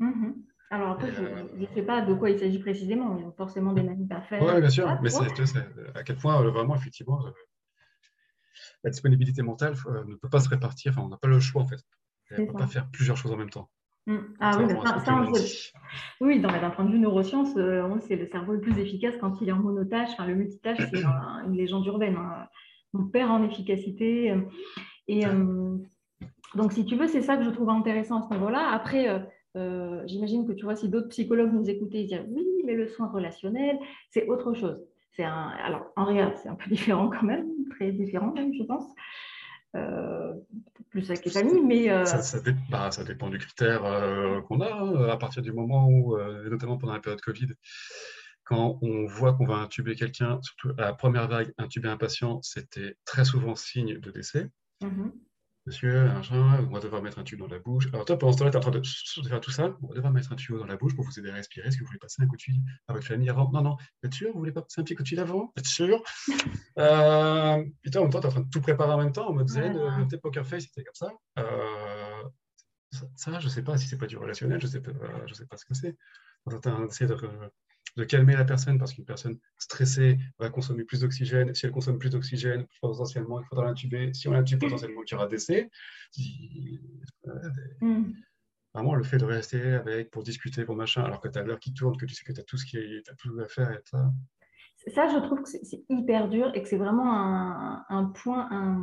Mm-hmm. Alors après, je ne euh, sais pas de quoi il s'agit précisément. Ils ont forcément des manies faire. Oui, bien sûr. Mais c'est à quel point, euh, vraiment, effectivement, euh, la disponibilité mentale ne peut pas se répartir. Enfin, on n'a pas le choix, en fait. On ne peut pas faire plusieurs choses en même temps. Mmh. Ah oui, ça, ça, oui, d'un point de vue neurosciences, on sait le cerveau est plus efficace quand il est en monotâche. Enfin, le multitâche, c'est une légende urbaine. Hein. On perd en efficacité. Et donc, si tu veux, c'est ça que je trouve intéressant à ce niveau-là. Après, euh, j'imagine que tu vois, si d'autres psychologues nous écoutaient, ils diraient oui, mais le soin relationnel, c'est autre chose. C'est un, alors, en réalité, c'est un peu différent quand même, très différent même, je pense. Euh, plus avec les familles, mais... Euh, ça, bah, ça, dépend du critère qu'on a, hein, à partir du moment où, notamment pendant la période Covid, quand on voit qu'on va intuber quelqu'un, surtout à la première vague, intuber un patient, c'était très souvent signe de décès. Mmh Monsieur, on va devoir mettre un tube dans la bouche. Alors toi, pendant ce temps-là, tu es en train de, faire tout ça. On va devoir mettre un tuyau dans la bouche pour vous aider à respirer. Est-ce que vous voulez passer un coup de fil à votre famille avant Non, non. Vous êtes sûr Vous voulez pas passer un petit coup de fil avant? Vous êtes sûr? Euh, Et toi, en même temps, tu es en train de tout préparer en même temps, en mode zen, ouais. euh, poker face, c'était comme ça. Euh, ça, je ne sais pas si c'est pas du relationnel, je ne sais, pas, je sais pas ce que c'est. De de calmer la personne parce qu'une personne stressée va consommer plus d'oxygène. Si elle consomme plus d'oxygène, potentiellement, il faudra l'intuber. Si on l'intube, potentiellement, il y aura décès. Mm. Vraiment, le fait de rester avec pour discuter, pour machin, alors que tu as l'heure qui tourne, que tu sais que tu as tout ce qui est, as tout à faire et ça. Ça, je trouve que c'est hyper dur et que c'est vraiment un, point, un,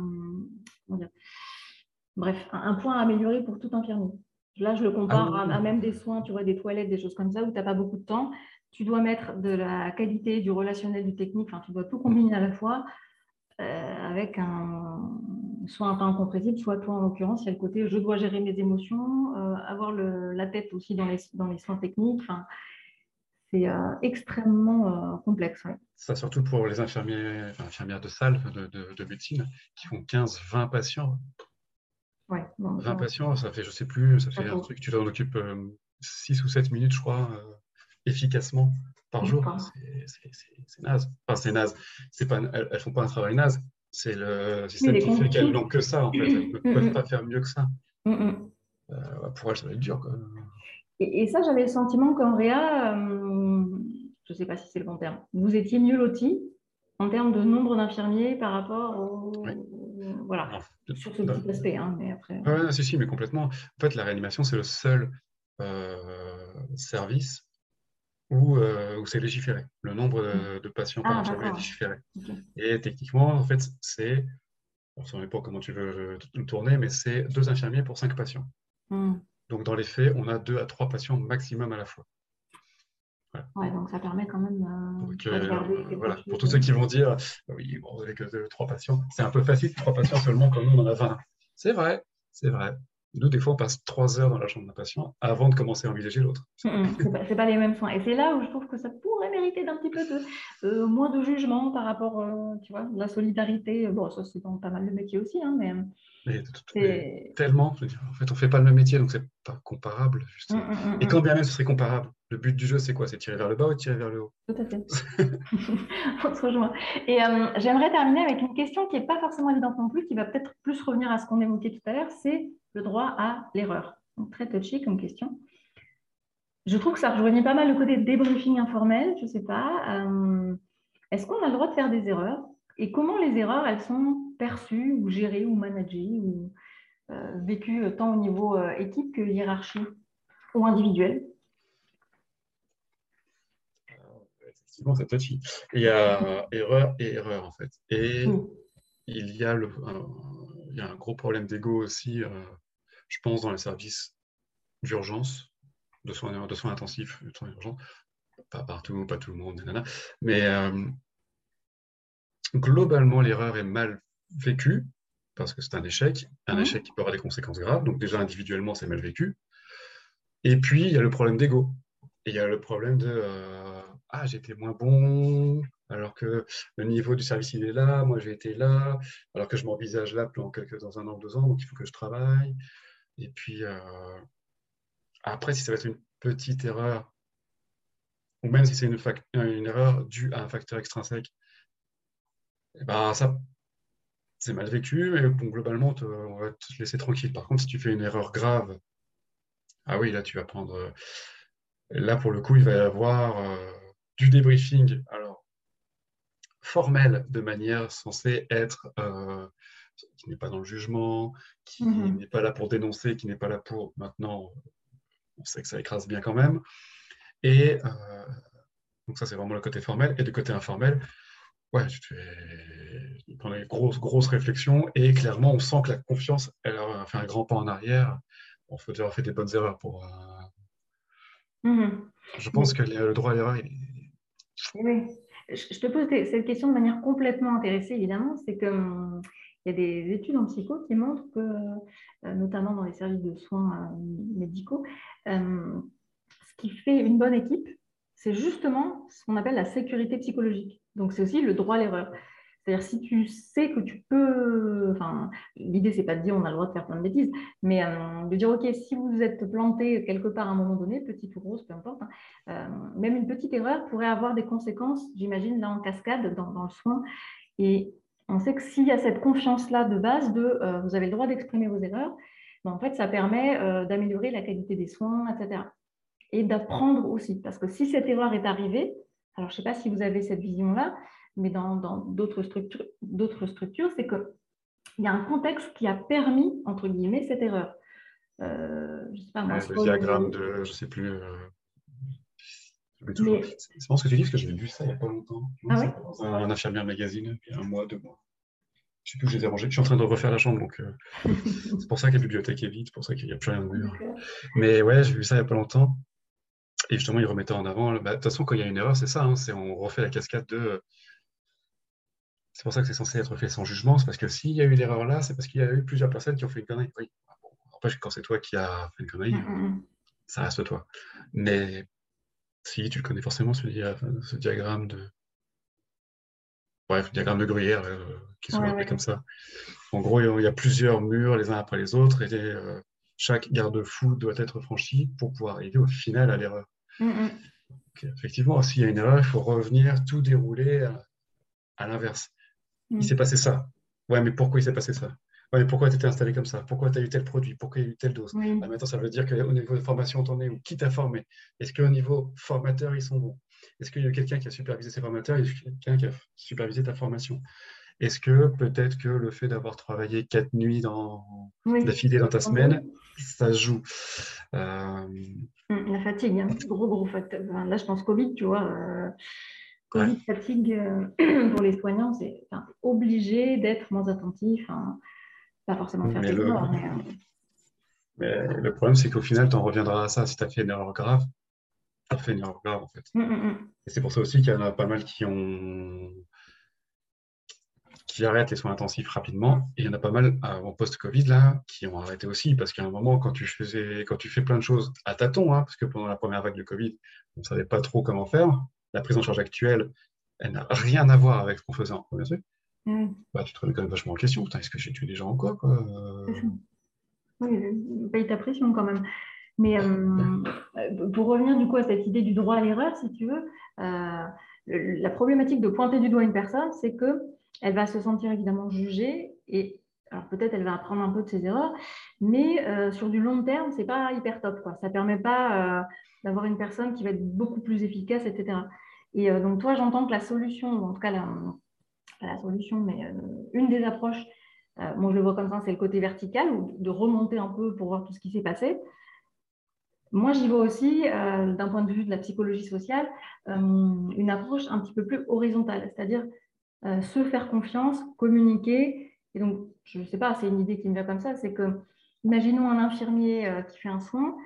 bref, un, point à améliorer pour tout infirmier. Là, je le compare ah à, à, même des soins, tu vois, des toilettes, des choses comme ça, où tu n'as pas beaucoup de temps tu dois mettre de la qualité, du relationnel, du technique, enfin, tu dois tout combiner à la fois euh, avec un, soit un temps incompressible, soit toi en l'occurrence, il y a le côté je dois gérer mes émotions, euh, avoir la tête aussi dans les, dans les soins techniques. Enfin, c'est euh, extrêmement complexe. Ça, surtout pour les infirmiers, infirmières de salle, de, de, médecine, qui font 15-20 patients. Ouais, 20 patients, ça fait, je sais plus, ça fait un truc, tu t'en occupes 6 ou 7 minutes, je crois efficacement par jour. C'est naze. Enfin, c'est naze. Pas, elles ne font pas un travail naze. C'est le système qui fait qu'elles n'ont que ça, en fait. Elles ne peuvent pas faire mieux que ça. Euh, pour elles, ça va être dur. Et, ça, j'avais le sentiment qu'en réa, euh, je ne sais pas si c'est le bon terme, vous étiez mieux loti en termes de nombre d'infirmiers par rapport au. Voilà, sur ce bah, petit aspect. Hein, mais après... Si, si, mais complètement. En fait, la réanimation, c'est le seul euh, service euh, où, c'est légiféré. Le nombre de, patients par ah, est légiféré. Et techniquement, en fait, c'est, on ne sait pas comment tu veux le tourner, mais c'est deux infirmiers pour cinq patients. Hmm. Donc, dans les faits, on a deux à trois patients maximum à la fois. Ouais, donc ça permet quand même euh, euh voilà. Pour tous ceux qui vont dire oui, bon, vous n'avez que trois patients, c'est un peu facile, trois patients seulement, comme nous on en a 20. C'est vrai, c'est vrai. Nous, des fois, on passe trois heures dans la chambre d'un patient avant de commencer à envisager l'autre. Ce n'est pas, les mêmes soins. Et c'est là où je trouve que ça pourrait mériter d'un petit peu de, euh, moins de jugement par rapport, euh, tu vois, de la solidarité. Bon, ça, c'est dans pas mal de métiers aussi, hein, mais tellement, je veux dire, en fait, on fait pas le même métier, donc c'est pas comparable. Mm, mm, et quand bien même ce serait comparable, le but du jeu, c'est quoi? C'est tirer vers le bas ou tirer vers le haut? Tout à fait. on se rejoint. Et euh, j'aimerais terminer avec une question qui n'est pas forcément évidente non plus, qui va peut-être plus revenir à ce qu'on évoquait tout à l'heure, c'est le droit à l'erreur. Donc, très touchy comme question. Je trouve que ça rejoignait pas mal le côté débriefing informel, je ne sais pas. Euh, est-ce qu'on a le droit de faire des erreurs? Et comment les erreurs, elles sont perçues ou gérées ou managées ou euh, vécues tant au niveau euh, équipe que hiérarchie ou individuel? Effectivement, c'est touchy. Il y a erreur et erreur, en fait. Et il, y a le, un, il y a un gros problème d'ego aussi, je pense, dans les services d'urgence, de soins, de soins intensifs, de soins urgents. Pas partout, pas tout le monde, mais globalement, l'erreur est mal vécue parce que c'est un échec, un mmh. échec qui peut avoir des conséquences graves. Donc déjà, individuellement, c'est mal vécu. Et puis, il y a le problème d'ego. il y a le problème de euh, Ah, j'étais moins bon, alors que le niveau du service, il est là, moi j'ai été là, alors que je m'envisage là dans, quelques, dans un an ou deux ans, donc il faut que je travaille. Et puis, euh, après, si ça va être une petite erreur, ou même si c'est une, une erreur due à un facteur extrinsèque, eh ben, ça, c'est mal vécu, mais bon, globalement, on va te laisser tranquille. Par contre, si tu fais une erreur grave, ah oui, là, tu vas prendre. Là, pour le coup, il va y avoir euh, du débriefing, alors formel, de manière censée être. Euh, qui n'est pas dans le jugement, qui mhm. n'est pas là pour dénoncer, qui n'est pas là pour. Maintenant, on sait que ça écrase bien quand même. Et euh, donc, ça, c'est vraiment le côté formel. Et du côté informel, ouais, tu fais prends des grosses, grosses réflexions et clairement, on sent que la confiance, elle a fait un grand pas en arrière. On faut avoir fait des bonnes erreurs pour. Euh, mhm. Je pense que le droit à l'erreur, Oui. Je te pose cette question de manière complètement intéressée, évidemment. C'est que hum, il y a des études en psycho qui montrent que, euh, notamment dans les services de soins euh, médicaux, ce qui fait une bonne équipe, c'est justement ce qu'on appelle la sécurité psychologique. Donc, c'est aussi le droit à l'erreur. C'est-à-dire, si tu sais que tu peux. Enfin, l'idée, c'est pas de dire on a le droit de faire plein de bêtises, mais euh, de dire OK, si vous êtes planté quelque part à un moment donné, petite ou grosse, peu importe, euh, même une petite erreur pourrait avoir des conséquences, j'imagine, là en cascade, dans, le soin. Et on sait que s'il y a cette confiance-là de base de euh, vous avez le droit d'exprimer vos erreurs, ben, en fait, ça permet d'améliorer la qualité des soins, etc. Et d'apprendre aussi. Parce que si cette erreur est arrivée, alors, je ne sais pas si vous avez cette vision-là, mais dans d'autres structures, structures c'est qu'il y a un contexte qui a permis, entre guillemets, cette erreur. Euh, je sais pas, moi, le diagramme de, je ne sais plus. Euh, c'est bon ce que tu dis, parce que j'avais vu ça il n'y a pas longtemps. Ah dans un, infirmière magazine, il y a un mois, deux mois. Je ne sais plus où je les ai rangés. Je suis en train de refaire la chambre, donc euh, c'est pour ça que la bibliothèque est vide, c'est pour ça qu'il n'y a plus rien de mur. Mais ouais, j'ai vu ça il n'y a pas longtemps. Et justement, il remettait en avant, bah, de toute façon, quand il y a une erreur, c'est ça, hein, c'est on refait la cascade de. C'est pour ça que c'est censé être fait sans jugement, c'est parce que s'il y a eu l'erreur là, c'est parce qu'il y a eu plusieurs personnes qui ont fait une connerie. Oui, bon, quand c'est toi qui as fait une connerie, mm, mm, mm. ça reste toi. Mais si tu le connais forcément, ce, ce diagramme de. Bref, diagramme de gruyère euh, qui sont appelés comme ça. En gros, il y a plusieurs murs les uns après les autres et euh, chaque garde-fou doit être franchi pour pouvoir arriver au final à l'erreur. Mm, mm. effectivement, s'il y a une erreur, il faut revenir tout dérouler à, l'inverse. Il mm. s'est passé ça. Ouais, mais pourquoi il s'est passé ça? Ouais, pourquoi tu étais installé comme ça? Pourquoi tu as eu tel produit? Pourquoi il y a eu telle dose? Bah, Maintenant, ça veut dire qu'au niveau de formation, t'en es où? Qui t'a formé? Est-ce qu'au niveau formateur, ils sont bons Est-ce qu'il y a quelqu'un qui a supervisé ses formateurs? Est-ce qu'il y a quelqu'un qui a supervisé ta formation? Est-ce que peut-être que le fait d'avoir travaillé quatre nuits dans, d'affilée dans ta semaine, ça joue? Euh, hum, La fatigue, un hein. gros, gros facteur. Là, je pense Covid, tu vois. Euh, Covid, fatigue euh, pour les soignants, c'est obligé d'être moins attentif. Hein. Pas forcément faire mais des le... mais... le problème, c'est qu'au final, tu en reviendras à ça. Si tu as fait une erreur grave, tu as fait une erreur grave, en fait. Hum, hum, Et c'est pour ça aussi qu'il y en a pas mal qui ont qui arrêtent les soins intensifs rapidement. Et il y en a pas mal en post-Covid là qui ont arrêté aussi parce qu'à un moment, quand tu, faisais, quand tu fais plein de choses à tâtons, hein, parce que pendant la première vague de Covid, on ne savait pas trop comment faire, la prise en charge actuelle, elle n'a rien à voir avec ce qu'on faisait en premier mmh. bah, tu te remets quand même vachement en question. Est-ce que j'ai tué des gens ou quoi, quoi Oui, paye ta pression quand même. Mais euh, pour revenir du coup à cette idée du droit à l'erreur, si tu veux, euh, la problématique de pointer du doigt une personne, c'est que elle va se sentir évidemment jugée et alors peut-être elle va apprendre un peu de ses erreurs, mais euh, sur du long terme, c'est pas hyper top. Quoi. Ça permet pas euh, d'avoir une personne qui va être beaucoup plus efficace, etc. Et donc, toi, j'entends que la solution, en tout cas, la, la solution, mais une des approches, moi je le vois comme ça, c'est le côté vertical, ou de remonter un peu pour voir tout ce qui s'est passé. Moi, j'y vois aussi, d'un point de vue de la psychologie sociale, une approche un petit peu plus horizontale, c'est-à-dire se faire confiance, communiquer. Et donc, je ne sais pas, c'est une idée qui me vient comme ça, c'est que, imaginons un infirmier qui fait un soin,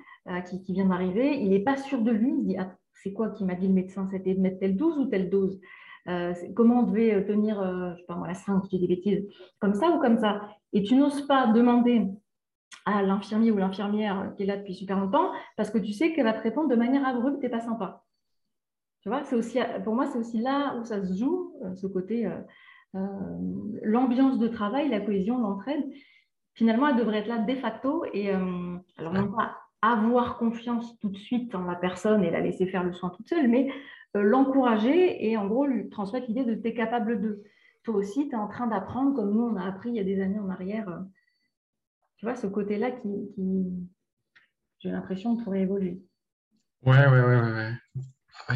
qui, qui, vient d'arriver, il n'est pas sûr de lui, il se dit, ah, c'est quoi qui m'a dit le médecin C'était de mettre telle dose ou telle dose? Euh, comment on devait euh, tenir, euh, je sais pas moi, la 5, je dis des bêtises, comme ça ou comme ça. Et tu n'oses pas demander à l'infirmier ou l'infirmière qui est là depuis super longtemps parce que tu sais qu'elle va te répondre de manière abrupte et pas sympa. Tu vois, c'est aussi, pour moi, c'est aussi là où ça se joue, ce côté, l'ambiance de travail, la cohésion, l'entraide. Finalement, elle devrait être là de facto et alors non pas avoir confiance tout de suite en la personne et la laisser faire le soin toute seule, mais euh, l'encourager et en gros lui transmettre l'idée de tu es capable de. Toi aussi, tu es en train d'apprendre comme nous on a appris il y a des années en arrière. Euh, tu vois, ce côté-là qui, j'ai l'impression, pourrait évoluer. Ouais, ouais, ouais, ouais. ouais. Bah,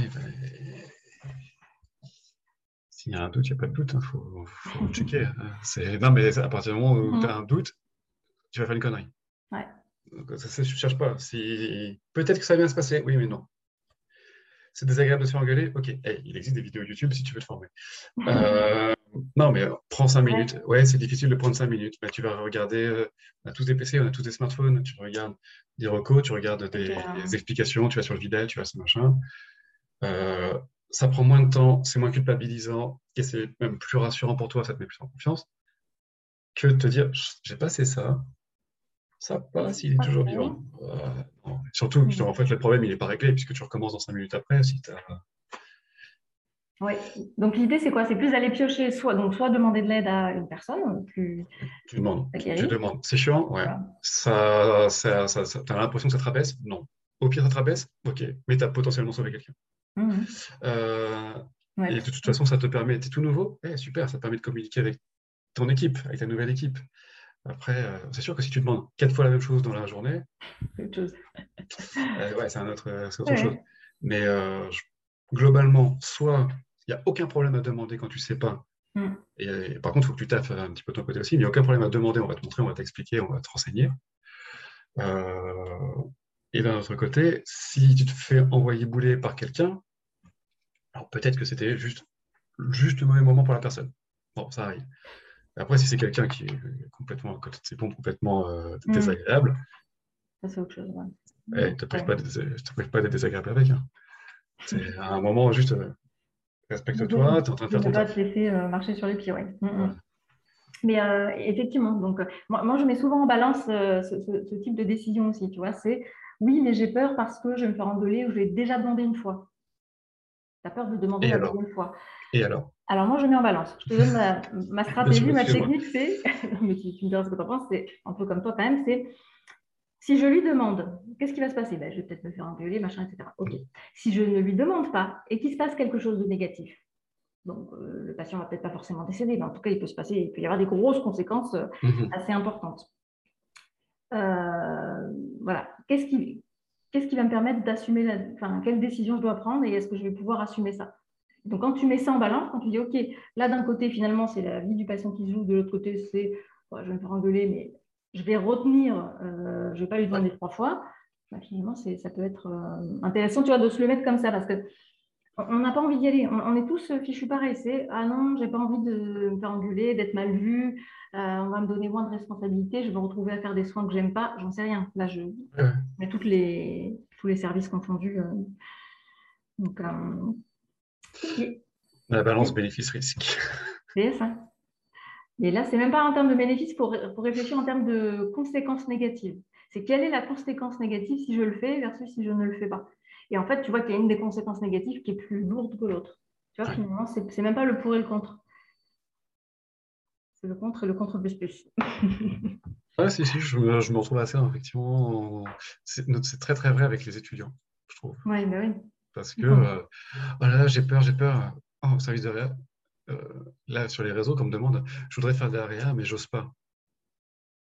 s'il y a un doute, il n'y a pas de doute, il hein. faut, faut checker. Hein. Non, mais à partir du moment où tu as un doute, tu vas faire une connerie. Ouais. Donc, ça, ne cherche pas. Si... Peut-être que ça va bien se passer, oui, mais non. C'est désagréable de se faire engueuler? Ok, il existe des vidéos YouTube si tu veux te former. Euh, non, mais prends cinq minutes. Ouais, c'est difficile de prendre cinq minutes. Mais tu vas regarder, euh, on a tous des PC, on a tous des smartphones, tu regardes des recos, tu regardes des, explications, tu vas sur le vidéo, tu vas ce machin. Euh, ça prend moins de temps, c'est moins culpabilisant, et c'est même plus rassurant pour toi, ça te met plus en confiance, que de te dire, j'ai passé ça, ça passe, il est toujours vivant. Euh, surtout que en fait, le problème, il n'est pas réglé puisque tu recommences dans cinq minutes après. Si oui, donc l'idée, c'est quoi? C'est plus d'aller piocher, soit, donc, soit demander de l'aide à une personne plus. Tu demandes. Tu demandes. C'est chiant, ouais. Ça, ça, ça, tu as l'impression que ça te rabaisse? Non. Au pire, ça te rabaisse? Ok. Mais tu as potentiellement sauvé quelqu'un. Mmh. Euh, et de toute façon, ça te permet, tu es tout nouveau, eh, super, ça te permet de communiquer avec ton équipe, avec ta nouvelle équipe. Après, euh, c'est sûr que si tu demandes quatre fois la même chose dans la journée, c'est autre chose. Euh, ouais, c'est un autre, autre chose. Mais euh, globalement, soit il n'y a aucun problème à demander quand tu ne sais pas. Mm. Et, par contre, il faut que tu taffes un petit peu de ton côté aussi. Il n'y a aucun problème à demander. On va te montrer, on va t'expliquer, on va te renseigner. et d'un autre côté, si tu te fais envoyer bouler par quelqu'un, alors peut-être que c'était juste, juste le mauvais moment pour la personne. Bon, ça arrive. Après, si c'est quelqu'un qui est complètement à côté de ses pompes, complètement euh, mm. désagréable, ça c'est autre chose. Ouais. ne te prive pas, d'être désagréable avec. Hein. C'est à un moment juste euh, respecte-toi, tu es en train de faire ton pas te laisser euh, marcher sur les pieds, oui. Mm, mm. Mais effectivement, donc moi, je mets souvent en balance ce, type de décision aussi, tu vois, c'est oui, mais j'ai peur parce que je vais me faire engueuler ou je vais déjà demander une fois. Tu as peur de demander la deuxième fois. Et alors? Alors, moi, je mets en balance. Je te donne ma, stratégie, ma technique, c'est, mais tu, me diras ce que tu en penses, c'est un peu comme toi quand même, c'est si je lui demande, qu'est-ce qui va se passer? Ben, Je vais peut-être me faire engueuler, machin, etc. OK. Si je ne lui demande pas et qu'il se passe quelque chose de négatif, donc euh, le patient va peut-être pas forcément décéder, mais en tout cas, il peut se passer, il peut y avoir des grosses conséquences euh, mhm. assez importantes. Euh, voilà. Qu'est-ce qui, qu'est-ce qui va me permettre d'assumer, enfin, quelle décision je dois prendre et est-ce que je vais pouvoir assumer ça? Donc, quand tu mets ça en balance, quand tu dis, OK, là, d'un côté, finalement, c'est la vie du patient qui se joue, de l'autre côté, c'est, je vais me faire engueuler, mais je vais retenir, euh, je ne vais pas lui demander trois fois, bah, finalement, ça peut être euh, intéressant, tu vois, de se le mettre comme ça, parce que on n'a pas envie d'y aller. On, est tous fichus pareil. C'est ah non, j'ai pas envie de me faire engueuler, d'être mal vu. Euh, on va me donner moins de responsabilités. Je vais me retrouver à faire des soins que j'aime pas. J'en sais rien. Là, je mets toutes les, tous les services confondus. donc, la balance bénéfice-risque. C'est ça. Et là, c'est même pas en termes de bénéfice, pour, pour réfléchir en termes de conséquences négatives. C'est quelle est la conséquence négative si je le fais versus si je ne le fais pas. Et en fait, tu vois qu'il y a une des conséquences négatives qui est plus lourde que l'autre. Tu vois, finalement, c'est même pas le pour et le contre. C'est le contre et le contre plus plus. ouais, si, si, je, me, je retrouve assez, effectivement. C'est très, très vrai avec les étudiants, je trouve. Oui, bah oui. Parce que, euh, oh là là, j'ai peur, j'ai peur. Oh, service de réa. Euh, là, sur les réseaux, comme demande, je voudrais faire de la réa, mais j'ose pas.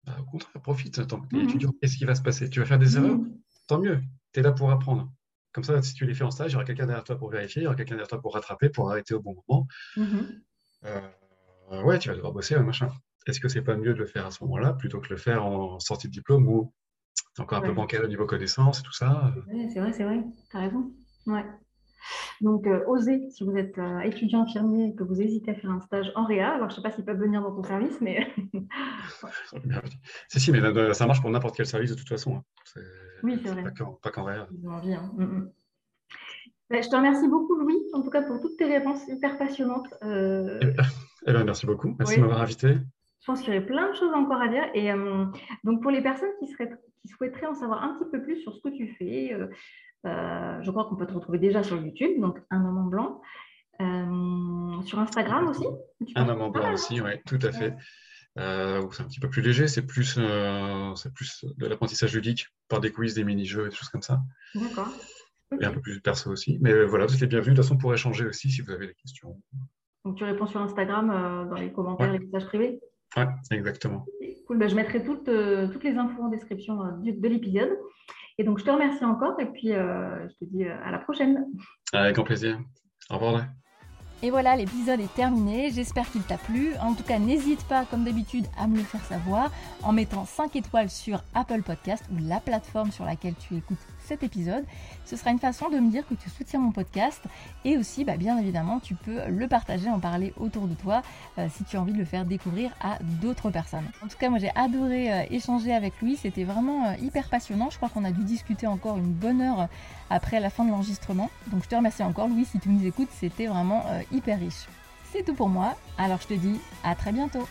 Bah, au contraire, profite. Mmh étudiant, qu'est-ce qui va se passer? Tu vas faire des erreurs? Mmh Tant mieux, tu es là pour apprendre. Comme ça, si tu les fais en stage, il y aura quelqu'un derrière toi pour vérifier, il y aura quelqu'un derrière toi pour rattraper, pour arrêter au bon moment. Mm-hmm. ouais, tu vas devoir bosser, machin. Est-ce que c'est pas mieux de le faire à ce moment-là plutôt que de le faire en sortie de diplôme où c'est encore un peu bancal au niveau connaissance et tout ça? C'est vrai, c'est vrai, tu as raison. Ouais. Donc, euh, osez, si vous êtes euh, étudiant infirmier et que vous hésitez à faire un stage en réa, alors je ne sais pas s'ils peuvent venir dans ton service, mais. si, si, mais ça marche pour n'importe quel service de toute façon. Hein. Oui, c'est vrai. Pas qu'en réa. Hein. Mm, mm. bah, je te remercie beaucoup, Louis, en tout cas pour toutes tes réponses hyper passionnantes. Euh... Eh, ben, eh ben, merci beaucoup. Merci de m'avoir invité. Je pense qu'il y aurait plein de choses encore à dire. Et euh, donc, pour les personnes qui, seraient, qui souhaiteraient en savoir un petit peu plus sur ce que tu fais, euh, je crois qu'on peut te retrouver déjà sur YouTube, donc un homme en blanc. Euh, sur Instagram aussi Un homme en blanc aussi, oui, tout à fait. Euh, c'est un petit peu plus léger, c'est plus, de l'apprentissage ludique par des quiz, des mini-jeux, des choses comme ça. D'accord. Et un peu plus perso aussi. Mais voilà, vous êtes bienvenus de toute façon pour échanger aussi si vous avez des questions. Donc tu réponds sur Instagram dans les commentaires, les messages privés Oui, exactement. Cool, ben, je mettrai toutes, toutes les infos en description de l'épisode. Et donc, je te remercie encore et puis euh, je te dis euh, à la prochaine. Avec grand plaisir. Au revoir. Et voilà, l'épisode est terminé. J'espère qu'il t'a plu. En tout cas, n'hésite pas, comme d'habitude, à me le faire savoir en mettant 5 étoiles sur Apple Podcast ou la plateforme sur laquelle tu écoutes cet épisode. Ce sera une façon de me dire que tu soutiens mon podcast et aussi, bah, bien évidemment, tu peux le partager, en parler autour de toi euh, si tu as envie de le faire découvrir à d'autres personnes. En tout cas, moi j'ai adoré euh, échanger avec lui, c'était vraiment euh, hyper passionnant. Je crois qu'on a dû discuter encore une bonne heure après la fin de l'enregistrement. Donc je te remercie encore, Louis, si tu nous écoutes, c'était vraiment hyper riche. C'est tout pour moi, alors je te dis à très bientôt.